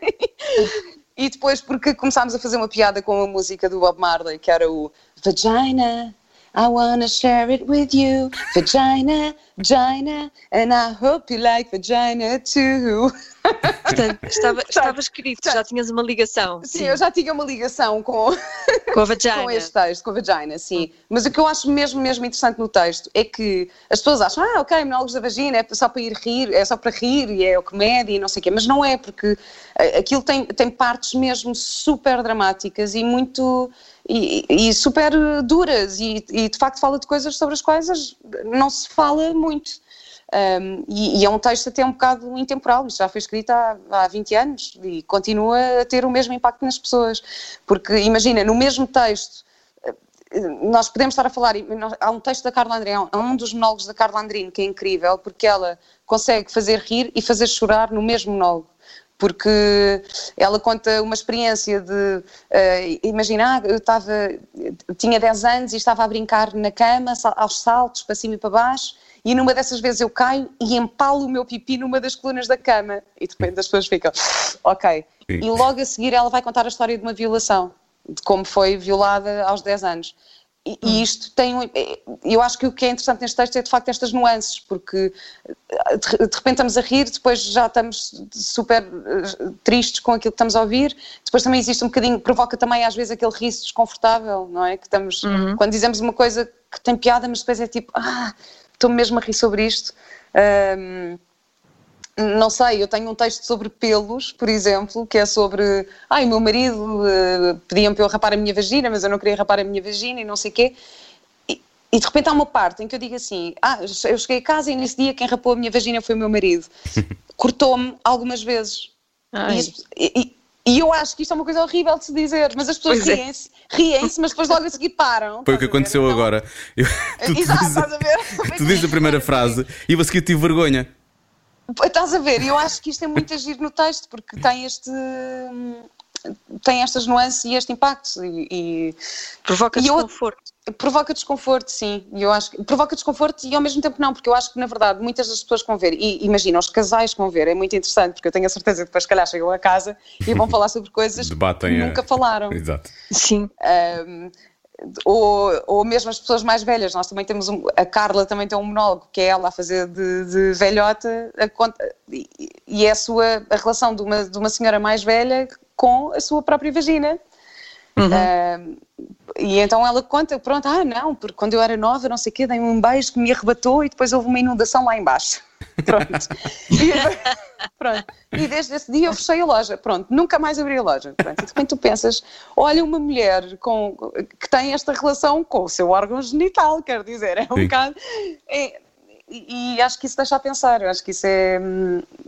E depois porque começámos a fazer uma piada com a música do Bob Marley, que era o Vagina, I wanna share it with you. Vagina, vagina, and I hope you like vagina too. portanto, estava, estava escrito, já tinhas uma ligação Sim, sim, eu já tinha uma ligação com, com a vagina. com este texto, com a vagina, sim. Mas o que eu acho mesmo, mesmo interessante no texto é que as pessoas acham, ah, ok, monólogos da vagina é só para ir rir, é só para rir e é o comédia e não sei o quê, mas não é, porque eh, aquilo tem, tem partes mesmo super dramáticas e muito. E, e super duras, e, e de facto fala de coisas sobre as quais não se fala muito. Um, e, e é um texto até um bocado intemporal, isto já foi escrito há, há 20 anos e continua a ter o mesmo impacto nas pessoas. Porque imagina, no mesmo texto, eh, nós podemos estar a falar, há um texto da Carla Andrino, há um dos monólogos da Carla Andrino que é incrível, porque ela consegue fazer rir e fazer chorar no mesmo monólogo. Porque ela conta uma experiência de. eh, imagina, ah, eu estava. tinha 10 anos e estava a brincar na cama, aos saltos, para cima e para baixo, e numa dessas vezes eu caio e empalo o meu pipi numa das colunas da cama. E de repente as pessoas ficam, ok. Sim. E logo a seguir ela vai contar a história de uma violação, de como foi violada aos 10 anos. E, e isto tem eh, eu acho que o que é interessante neste texto é de facto estas nuances, porque de, de repente estamos a rir, depois já estamos super eh, tristes com aquilo que estamos a ouvir, depois também existe um bocadinho, provoca também às vezes aquele riso desconfortável, não é? Que estamos, quando dizemos uma coisa que tem piada, mas depois é tipo, ah, estou mesmo a rir sobre isto. Ahm, não sei, eu tenho um texto sobre pelos, por exemplo, que é sobre. Ai, o meu marido eh, pediam para eu rapar a minha vagina, mas eu não queria rapar a minha vagina e não sei o quê. E, e de repente há uma parte em que eu digo assim: Ah, eu cheguei a casa e nesse dia quem rapou a minha vagina foi o meu marido. Cortou-me algumas vezes. E, e- e- eu acho que isto é uma coisa horrível de se dizer, mas as pessoas é. riem-se, riem-se, mas depois logo a seguir param. Foi o que aconteceu Então- agora. Eu- tu, Exato, dizes, estás a ver? tu dizes a primeira frase e eu a seguir tive vergonha. Estás a ver? E eu acho que isto é muito agir no texto, porque tem este. tem estas nuances e este impacto. E, e Provoca E eu- desconforto. Provoca desconforto, sim. Eu acho que provoca desconforto e ao mesmo tempo não, porque eu acho que na verdade muitas das pessoas que vão ver, e imagina, os casais que vão ver, é muito interessante, porque eu tenho a certeza que depois, se calhar, chegam a casa e vão falar sobre coisas Debatem que a- nunca falaram. Exato. Sim. Um, ou, ou mesmo as pessoas mais velhas, nós também temos um, a Carla também tem um monólogo que é ela a fazer de, de velhota a conta, e, e é a sua a relação de uma, de uma senhora mais velha com a sua própria vagina. Um, e então ela conta, pronto, ah não, porque quando eu era nova, não sei o quê, dei um beijo que me arrebatou e depois houve uma inundação lá embaixo. Pronto. E, pronto. e desde esse dia eu fechei a loja. Pronto, nunca mais abri a loja. Pronto. E de repente tu pensas, olha uma mulher com, que tem esta relação com o seu órgão genital, quer dizer, é um Sim. bocado... é- e, e acho que isso deixa a pensar, eu acho que isso é,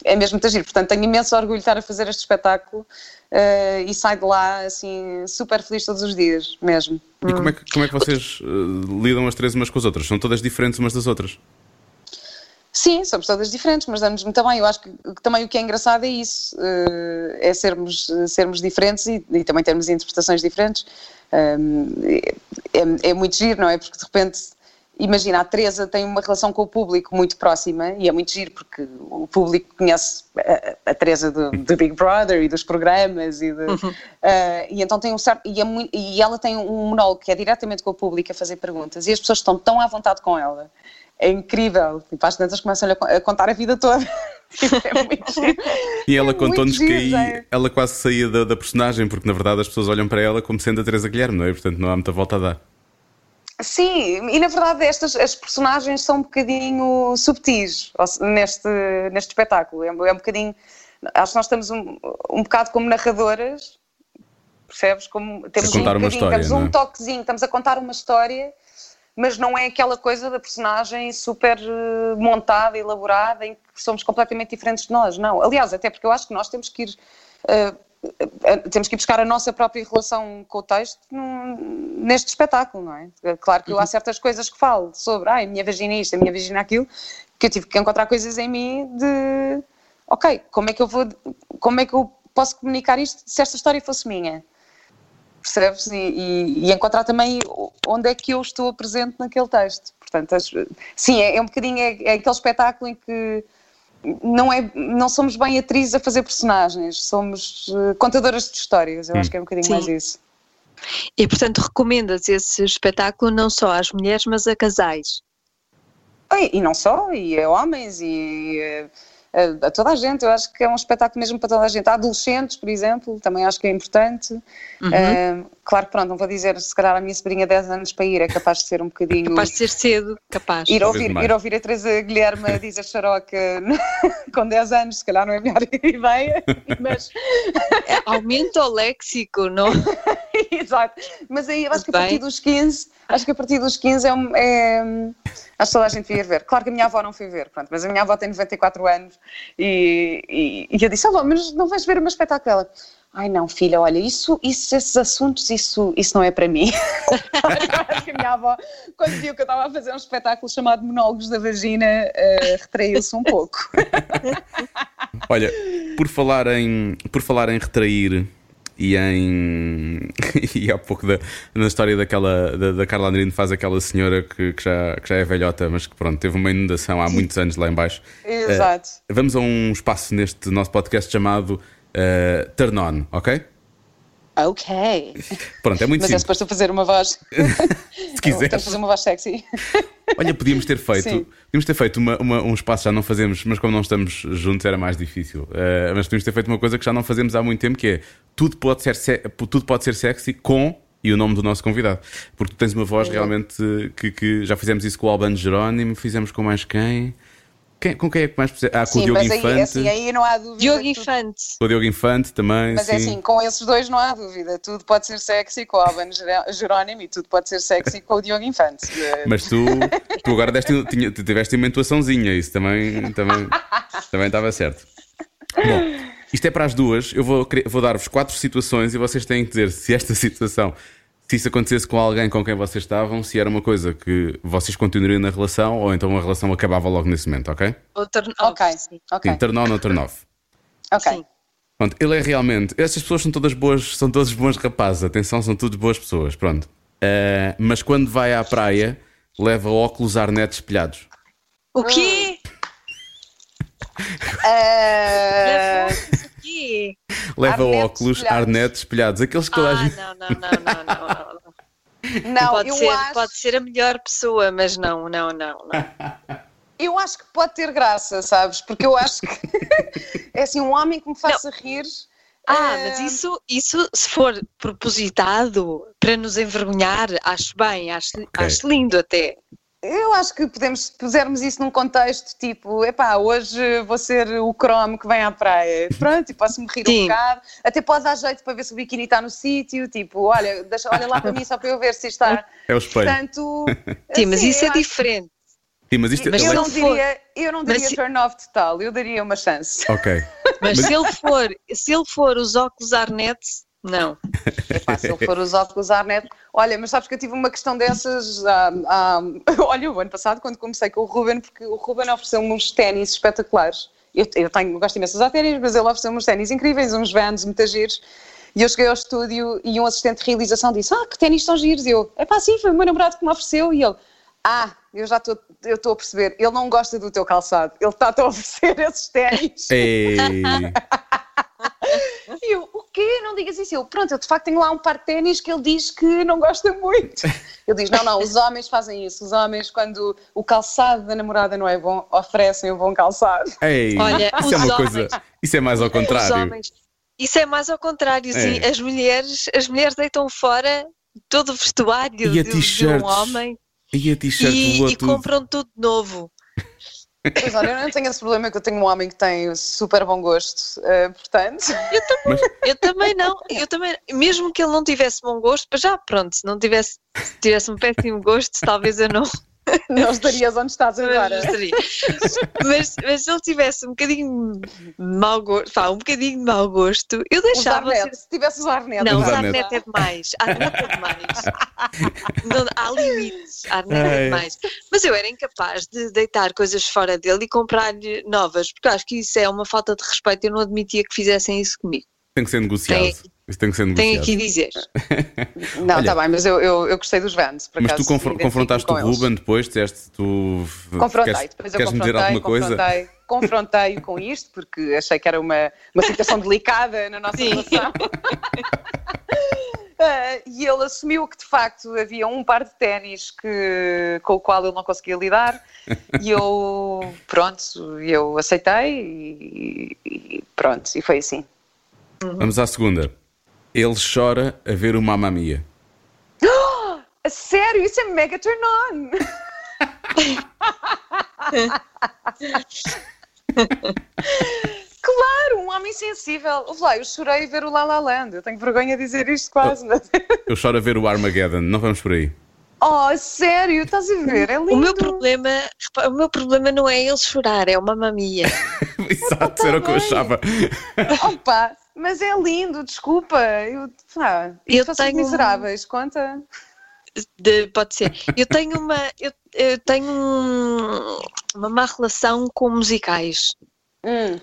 é mesmo muito agir. Portanto, tenho imenso orgulho de estar a fazer este espetáculo eh, e saio de lá assim super feliz todos os dias, mesmo. E como é, que, como é que vocês eh, lidam as três umas com as outras? São todas diferentes umas das outras? Sim, somos todas diferentes, mas damos muito bem. Eu acho que, também o que é engraçado é isso, eh, é sermos, sermos diferentes e, e também termos interpretações diferentes. Um, é, é muito giro, não é? Porque de repente, imagina, a Teresa tem uma relação com o público muito próxima e é muito giro porque o público conhece a, a Teresa do, do Big Brother e dos programas e, de, eh, e então tem um certo e, é muito- e ela tem um monólogo que é diretamente com o público a fazer perguntas e as pessoas estão tão à vontade com ela é incrível. Tipo, às tantas começam a, contar a vida toda. é muito giro. E ela É contou-nos que aí é. ela quase saía da, da personagem, porque na verdade as pessoas olham para ela como sendo a Teresa Guilherme, não é? Portanto, não há muita volta a dar. Sim, e na verdade estas as personagens são um bocadinho subtis neste, neste espetáculo. É, é um bocadinho. Acho que nós estamos um, um bocado como narradoras, percebes? Como, temos contar um uma história, temos não é? um toquezinho, estamos a contar uma história, mas não é aquela coisa da personagem super eh, montada, elaborada, em que somos completamente diferentes de nós. Não. Aliás, até porque eu acho que nós temos que ir. eh, temos que ir buscar a nossa própria relação com o texto neste espetáculo, não é? Claro que eu há certas coisas que falo sobre, a minha vagina é isto, a minha vagina é aquilo, que eu tive que encontrar coisas em mim de, ok, como é que eu vou, como é que eu posso comunicar isto se esta história fosse minha? Percebes? E, e- e encontrar também onde é que eu estou presente naquele texto. Portanto, sim, é, é um bocadinho, é, é aquele espetáculo em que não, é, não somos bem atrizes a fazer personagens, somos eh, contadoras de histórias. Eu acho que é um bocadinho Sim. mais isso. E portanto recomendas esse espetáculo não só às mulheres, mas a casais. E, e não só, e a homens, e eh, a, a toda a gente. Eu acho que é um espetáculo mesmo para toda a gente. Há adolescentes, por exemplo, também acho que é importante. Uhum. Eh, claro que pronto, não vou dizer se calhar a minha sobrinha 10 anos para ir, é capaz de ser um bocadinho. Capaz de ser cedo, capaz. Ir ouvir, ir ouvir a Teresa Guilherme dizer xaroca com 10 anos, se calhar não é a melhor ideia, mas É, Aumenta o léxico, não? Exato. Mas aí eu acho que a partir dos 15, acho que a partir dos 15 é, um- é acho que toda a gente devia ver. Claro que a minha avó não foi ver, pronto, mas a minha avó tem 94 anos e, e, e eu disse, avó, mas não vais ver o meu espetáculo? Ela, ai não, filha, olha, isso, isso esses assuntos, isso, isso não é para mim. acho que a minha avó, quando viu que eu estava a fazer um espetáculo chamado Monólogos da Vagina, eh, retraiu-se um pouco. Olha, por falar em, por falar em retrair e em. e há pouco da, na história daquela, da, da Carla Andrino faz aquela senhora que, que já, que já é velhota, mas que pronto, teve uma inundação há muitos anos lá em baixo. Exato. Vamos a um espaço neste nosso podcast chamado eh, Turn On, ok? Ok. Pronto, é muito Mas é simples. suposto eu fazer uma voz. Se Tenho que quiseres. fazer uma voz sexy. Olha, podíamos ter feito, Sim. podíamos ter feito uma, uma- um espaço, já não fazemos, mas como não estamos juntos era mais difícil. Eh, mas podíamos ter feito uma coisa que já não fazemos há muito tempo, que é tudo pode ser, se- tudo pode ser sexy com e o nome do nosso convidado. Porque tu tens uma voz realmente eh, que, que já fizemos isso com o Albano Jerónimo, fizemos com mais quem? Quem- com quem é que mais fizemos? Ah, com o Sim, Diogo mas aí, Infante. assim, aí não há dúvida. Diogo Infante. Com o Diogo Infante também. Mas sim. é assim, com esses dois não há dúvida. Tudo pode ser sexy com o Alban Jer- Jerónimo e tudo pode ser sexy com o Diogo Infante. Mas tu, tu agora deste, tinha, tu tiveste uma intuaçãozinha, isso também, também, também estava certo. Bom, isto é para as duas. Eu vou, vou dar-vos quatro situações e vocês têm que dizer se esta situação, se isso acontecesse com alguém com quem vocês estavam, se era uma coisa que vocês continuariam na relação ou então a relação acabava logo nesse momento, ok? Outro Ok, Sim. ok, Sim, turn on ou turn off. ok. Sim. Pronto, ele é realmente. Estas pessoas são todas boas, são todos bons rapazes, atenção, são todas boas pessoas, pronto. Eh, mas quando vai à praia, leva óculos arnetes espelhados. O quê? O quê? Leva Arnetes óculos, espelhados. arnetes espelhados. Aqueles que Ah, gente. não, não, não, não, não, não, não. não, Pode, eu, ser, acho, pode ser a melhor pessoa, mas não, não, não, não. eu acho que pode ter graça, sabes? Porque eu acho que é assim, um homem que me faça rir. Ah, eh, mas isso, isso, se for propositado para nos envergonhar, acho bem, acho, acho lindo até. Eu acho que podemos, se pusermos isso num contexto tipo, epá, hoje vou ser o cromo que vem à praia. Pronto, e posso-me rir um Sim. bocado. Até pode dar jeito para ver se o biquíni está no sítio. Tipo, olha, deixa, olha lá para mim só para eu ver se está. É o espelho. Portanto. Sim, mas assim, isso é acho- diferente. Sim, mas isto Mas ele Eu é- não diria, eu não mas diria se- turn off total, eu daria uma chance. Ok. Mas se ele for, se ele for os óculos Arnett, não. Epá, se ele for os óculos Arnet. Olha, mas sabes que eu tive uma questão dessas. há- há- olha, o ano passado, quando comecei com o Ruben, porque o Ruben ofereceu-me uns ténis espetaculares. Eu, eu tenho, eu gosto imenso de usar ténis, mas ele ofereceu-me uns ténis incríveis, uns vans muito giros. E eu cheguei ao estúdio e um assistente de realização disse: Ah, que ténis tão giros. E eu, é pá, sim, foi o meu namorado que me ofereceu. E ele, ah, eu já estou eu estou a perceber, ele não gosta do teu calçado, ele está-te a oferecer esses ténis. E eu, o quê? Não digas isso. Eu, pronto, eu de facto tenho lá um par de ténis que ele diz que não gosta muito. Ele diz: não, não, os homens fazem isso. Os homens, quando o calçado da namorada não é bom, oferecem o bom calçado. Ei, Olha, isso é uma homens- coisa. Isso é mais ao Os contrário. homens. Isso é mais ao contrário, sim. É. As mulheres, as mulheres deitam fora todo o vestuário E de, de um homem E e, e compram tudo novo. Pois olha, eu não tenho esse problema que eu tenho um homem que tem super bom gosto, eh, portanto. Eu também não, eu também, mesmo que ele não tivesse bom gosto, mas já pronto, se não tivesse, se tivesse um péssimo gosto, talvez eu não, Não estarias onde estás agora. Mas, mas se ele tivesse um bocadinho de mau gosto, pá, um bocadinho de mau gosto, eu deixava. Se tivesse usar net. Não, Usar usar net. net é demais. Há net é demais. Não, há limites. Ai. é demais. Mas eu era incapaz de deitar coisas fora dele e comprar-lhe novas, porque eu acho que isso é uma falta de respeito. Eu não admitia que fizessem isso comigo. Tem que ser negociado. Tem- Isso tem que ser Tenho negociado. aqui a dizer. Não, está bem, mas eu, eu, eu gostei dos Vans. Por Mas tu acaso, confr- identifico-me confrontaste com o eles. Ruben depois, disseste tu. Confrontei, queres, depois eu queres me dizer confrontei, alguma coisa? confrontei, confrontei-o com isto, porque achei que era uma, uma situação delicada na nossa Sim. relação. Ah, e ele assumiu que de facto havia um par de ténis que, com o qual ele não conseguia lidar e eu, pronto, eu aceitei e, e pronto, e foi assim. Vamos à segunda. Ele chora a ver o Mamma Mia. A sério, isso é mega turn on! claro, um homem sensível. Lá, eu chorei a ver o La La Land. Eu tenho vergonha de dizer isto quase. mas- Eu choro a ver o Armageddon. Não vamos por aí. Oh, sério, estás a ver? É lindo. O meu problema, o meu problema não é ele chorar, é uma mamia. Exato, era o que eu bem. achava. Opa, mas é lindo, desculpa. Eu, ah, Eu tenho... miseráveis, conta. De- pode ser. Eu tenho uma, eu, eu tenho um- uma má relação com musicais. Hum.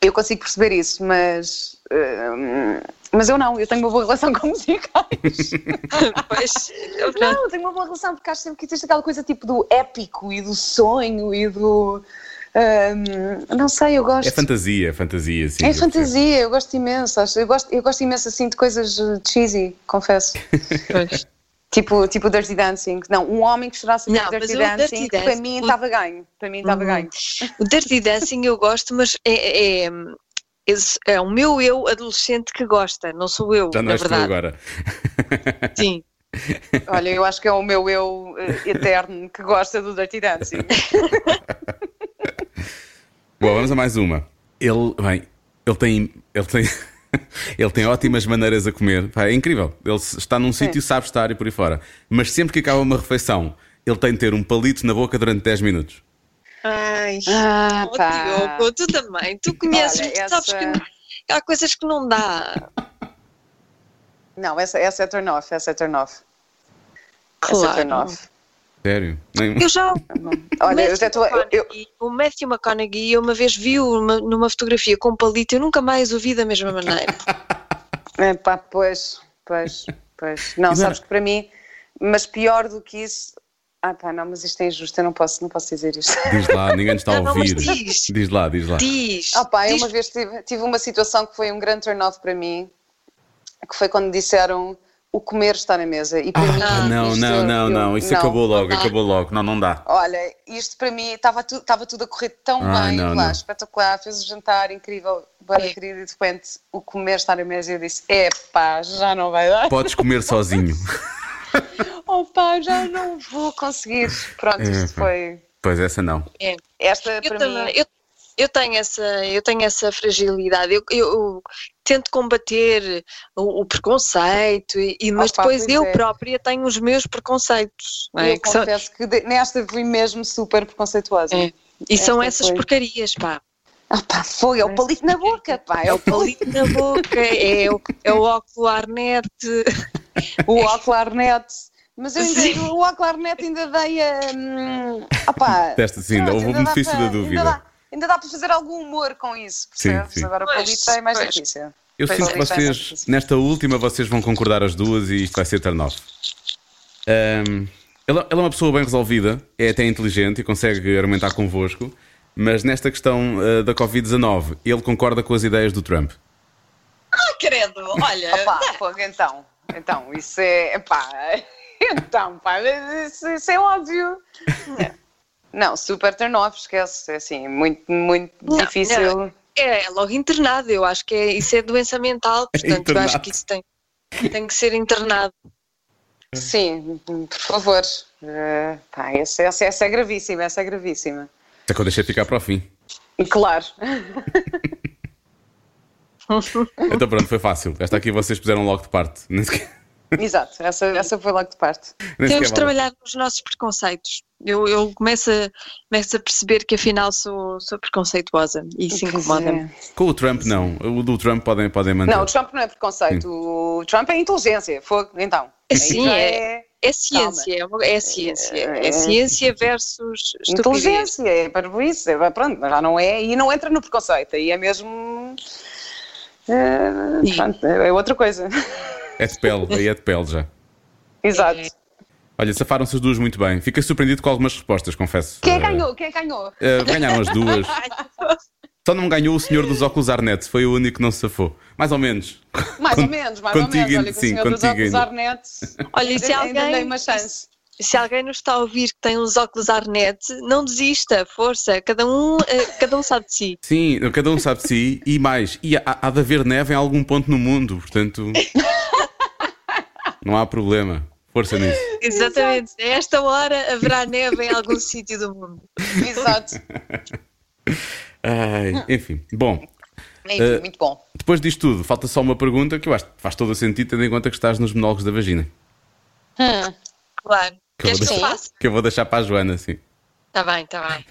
Eu consigo perceber isso, mas. hum, mas eu não, eu tenho uma boa relação com musicais. Pois, Não, eu tenho uma boa relação porque acho sempre que existe aquela coisa tipo do épico e do sonho e do. Não sei, eu gosto. É fantasia, é fantasia, sim. É eu percebo. fantasia, eu gosto imenso. acho- Eu gosto, eu gosto imenso assim de coisas uh, cheesy, confesso. pois. tipo, tipo Dirty Dancing. Não, um homem que chorasse Não, mas Dirty o Dancing, Dirty para Dancing- mim o- estava ganho. Para mim estava Uhum. ganho. O Dirty Dancing eu gosto, mas é, é, esse- é o meu eu adolescente que gosta, não sou eu, Já não na és tu verdade. agora. Sim. Olha, eu acho que é o meu eu uh, eterno que gosta do Dirty Dancing. Boa, vamos a mais uma. Ele, bem, ele tem. Ele tem. Ele tem ótimas maneiras a comer. Pá, é incrível. Ele está num sítio, sabe estar e por aí fora. Mas sempre que acaba uma refeição, ele tem de ter um palito na boca durante 10 minutos. Ai, Ah, oh. Diogo, tu também, tu conheces, Olha, tu sabes essa- que há coisas que não dá. Não, essa, essa é turn off, essa é turn off. Essa é Claro. turn off. Sério? Eu já. Olha, eu já estou. eu- O Matthew McConaughey, eu uma vez vi-o numa, numa fotografia com palito, eu nunca mais o vi da mesma maneira. É pá, pois, pois, pois. Não, E sabes não- que para mim, mas pior do que isso. Ah pá, não, mas isto é injusto, eu não posso, não posso dizer isto. Diz lá, ninguém está a Não, não, mas ouvir. diz. Diz lá, diz lá. Diz. Ah pá, eu diz uma vez tive, tive uma situação que foi um grande turn off para mim, que foi quando disseram o comer está na mesa. E para mim, Ah, não, isto não, não, eu- não. Isso não. acabou logo, dá. acabou logo. Não, não dá. Olha, isto para mim estava tu, estava tudo a correr tão Ai, bem, não, lá, não. espetacular, fez o jantar incrível, bem É. querido, e de repente o comer está na mesa e eu disse: é pá, já não vai dar. Podes comer sozinho. Oh pá, já não vou conseguir. Pronto, É, isto foi. Pois essa não. É. Esta Eu para também, mim. eu, eu tenho essa, eu tenho essa fragilidade. Eu, eu- eu tento combater o, o preconceito, e, e- mas Opa, depois pois eu é. própria tenho os meus preconceitos. não é? Eu Que são- confesso que de- nesta fui mesmo super preconceituosa. É. e são Esta essas foi. porcarias, pá. Ah pá, foi, é o palito na boca, pá, é É o o palito na boca, é o, é o óculo net. o Oclarnet. Mas eu ainda, o Oclarnet ainda dei a. Hum, opá, Teste assim, ainda houve o benefício da dúvida. Ainda dá, para fazer algum humor com isso, percebes? sim. Agora o Pois, palito é mais pois. difícil. Eu Pois sinto que é, vocês, difícil. nesta última, vocês vão concordar as duas e isto vai ser turn off. Ahm, ele, ele é uma pessoa bem resolvida, é até inteligente e consegue argumentar convosco, mas nesta questão ah, da Covid-19, ele concorda com as ideias do Trump. credo, olha. Opa, fogo, então. Então, isso é. Epá, então, pá, isso, isso é óbvio. Não, super turn off, esquece. É assim, muito, muito Não, difícil. não. É, é logo internado, eu acho que é, isso é doença mental, portanto eu acho que isso tem, tem que ser internado. Sim, por favor. Eh, pá, essa, essa, essa é gravíssima, essa é gravíssima. Isso é que eu deixei ficar para o fim. E claro. Então pronto, foi fácil. Esta aqui vocês puseram logo de parte. Exato, essa, essa foi logo de parte. Temos de vale. trabalhar nos nossos preconceitos. Eu, eu começo, a, começo a perceber que afinal sou, sou preconceituosa e isso incomoda-me. é. Com o Trump, não. O do Trump podem, podem manter. Não, o Trump não é preconceito. O Trump é inteligência. Fogo, então. Sim, já é. É ciência, é, uma- é ciência. É, É- ciência versus estupidez. Inteligência, é para isso, é, pronto, já não é, e não entra no preconceito, aí é mesmo. é, Sim. pronto, é outra coisa. É de pele, aí é de pele já. Exato. Olha, safaram-se as duas muito bem. Fiquei surpreendido com algumas respostas, confesso. Quem Eh, ganhou? Quem ganhou? eh, ganharam as duas. Só não ganhou o senhor dos óculos Arnett, foi o único que não se safou. Mais ou menos. Mais ou menos, mais ou contigo menos. ainda- Olha, que o sim, senhor dos contigo óculos. Arnett Olha, se alguém- dei uma chance. Se alguém nos está a ouvir que tem uns óculos Arnett, não desista, força, cada um, eh, cada um sabe de si. Sim, cada um sabe de si e mais. E há, há de haver neve em algum ponto no mundo, portanto. Não há problema. Força nisso. Exatamente. A esta hora haverá neve em algum sítio do mundo. Exato. Ai, enfim, bom, Enfim, Eh, muito bom. depois disto tudo, falta só uma pergunta que eu acho que faz todo o sentido, tendo em conta que estás nos monólogos da vagina. Claro. Que eu, Queres que eu deixar, faça? que eu vou deixar para a Joana, sim. Está bem, está bem.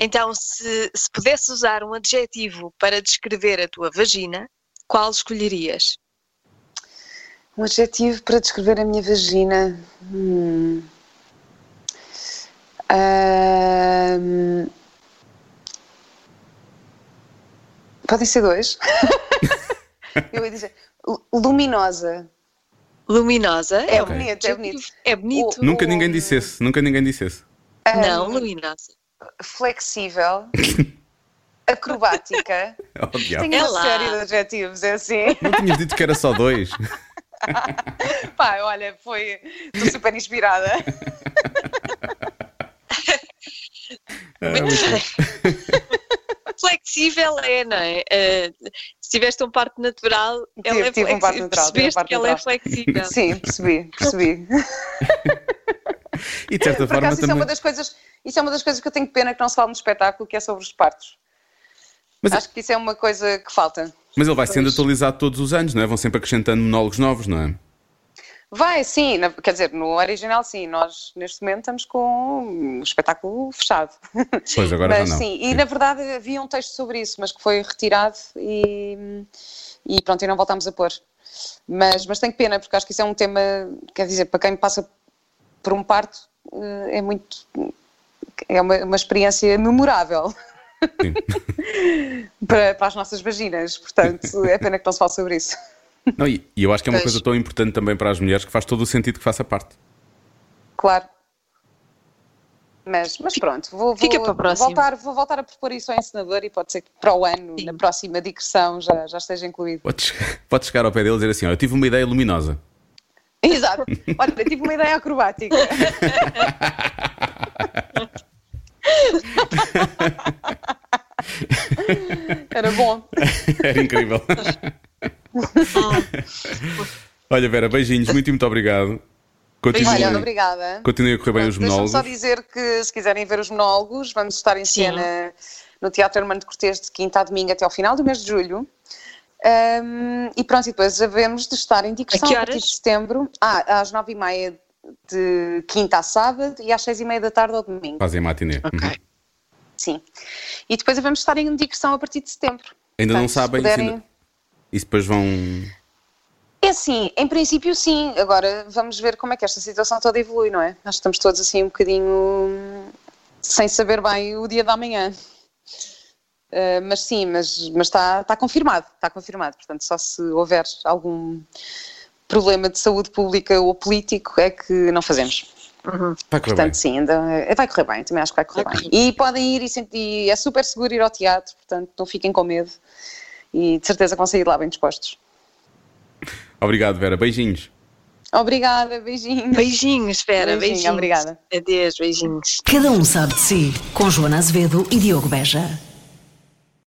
Então, se, se pudesse usar um adjetivo para descrever a tua vagina, qual escolherias? Um adjetivo para descrever a minha vagina. Hum. Podem ser dois. Eu ia dizer lu- luminosa. Luminosa? É um bonito, é bonito. É bonito. O- Nunca ninguém Um- disse esse, nunca ninguém disse esse. Não, luminosa. flexível. acrobática. Oh, diabo. Tenho É uma lá. série de adjetivos, é assim. Não tinhas dito que era só dois? Pá, olha, foi. Estou super inspirada. Ah, muito. Flexível é, não é? Eh, se tiveste um parto natural, ela Tive- é tive um parto flexível. natural, tive um Percebeste parto que ela é natural. flexível. Sim, percebi, percebi. E de certa Por forma acaso, isso é, também. uma das coisas, isso é uma das coisas que eu tenho pena que não se fala no espetáculo, que é sobre os partos. Mas- Acho que isso é uma coisa que falta. Mas ele vai sendo Pois. atualizado todos os anos, não é? Vão sempre acrescentando monólogos novos, não é? Vai, sim, quer dizer, no original sim, nós neste momento estamos com o espetáculo fechado. Pois agora mas não. sim, e na verdade havia um texto sobre isso, mas que foi retirado e, e pronto, e não voltámos a pôr. Mas, mas tenho pena, porque acho que isso é um tema, quer dizer, para quem passa por um parto, eh, é muito. É uma, uma experiência memorável Sim. para, para as nossas vaginas, portanto, é pena que não se fale sobre isso. Não, e, e eu acho que é uma Pois. coisa tão importante também para as mulheres que faz todo o sentido que faça parte. Claro. Mas, mas pronto, vou, Fica vou voltar, vou voltar a propor isso ao encenador e pode ser que para o ano, Sim. na próxima digressão, já, já esteja incluído. Podes, podes chegar ao pé dele e dizer assim: Olha, eu tive uma ideia luminosa. Exato. Olha, eu tive uma ideia acrobática. Era bom. Era incrível. Olha, Vera, beijinhos, muito e muito obrigado. Continuem, Olha, obrigada. continuem a correr bem os Deixa-me monólogos. só dizer que se quiserem ver os monólogos, vamos estar em Sim. cena no Teatro Hermano de Cortês de quinta a domingo até ao final do mês de julho. Ahm, e pronto, e depois havemos de estar em digressão A que a partir de setembro, ah, às nove e meia de quinta a sábado e às seis e meia da tarde ao domingo. Fazem a matiné. Ok. Uhum. Sim. E depois de estar em digressão a partir de setembro. Ainda não Portanto, sabem puderem- ainda- E depois vão. É assim, em princípio sim. Agora vamos ver como é que esta situação toda evolui, não é? Nós estamos todos assim um bocadinho hum, sem saber bem o dia da manhã. Uh, mas sim, mas, mas está, está confirmado, está confirmado. Portanto, só se houver algum problema de saúde pública ou político é que não fazemos. Vai correr bem. Portanto, sim, ainda, eh, vai correr bem, também acho que vai correr Ok. bem. E podem ir e, sent- e é super seguro ir ao teatro, portanto não fiquem com medo e de certeza que vão sair de lá bem dispostos. Obrigado, Vera. Beijinhos. Obrigada, beijinhos. Beijinhos, Vera, Beijinho, beijinhos. obrigada. Adeus, beijinhos. Cada um sabe de si, com Joana Azevedo e Diogo Beja.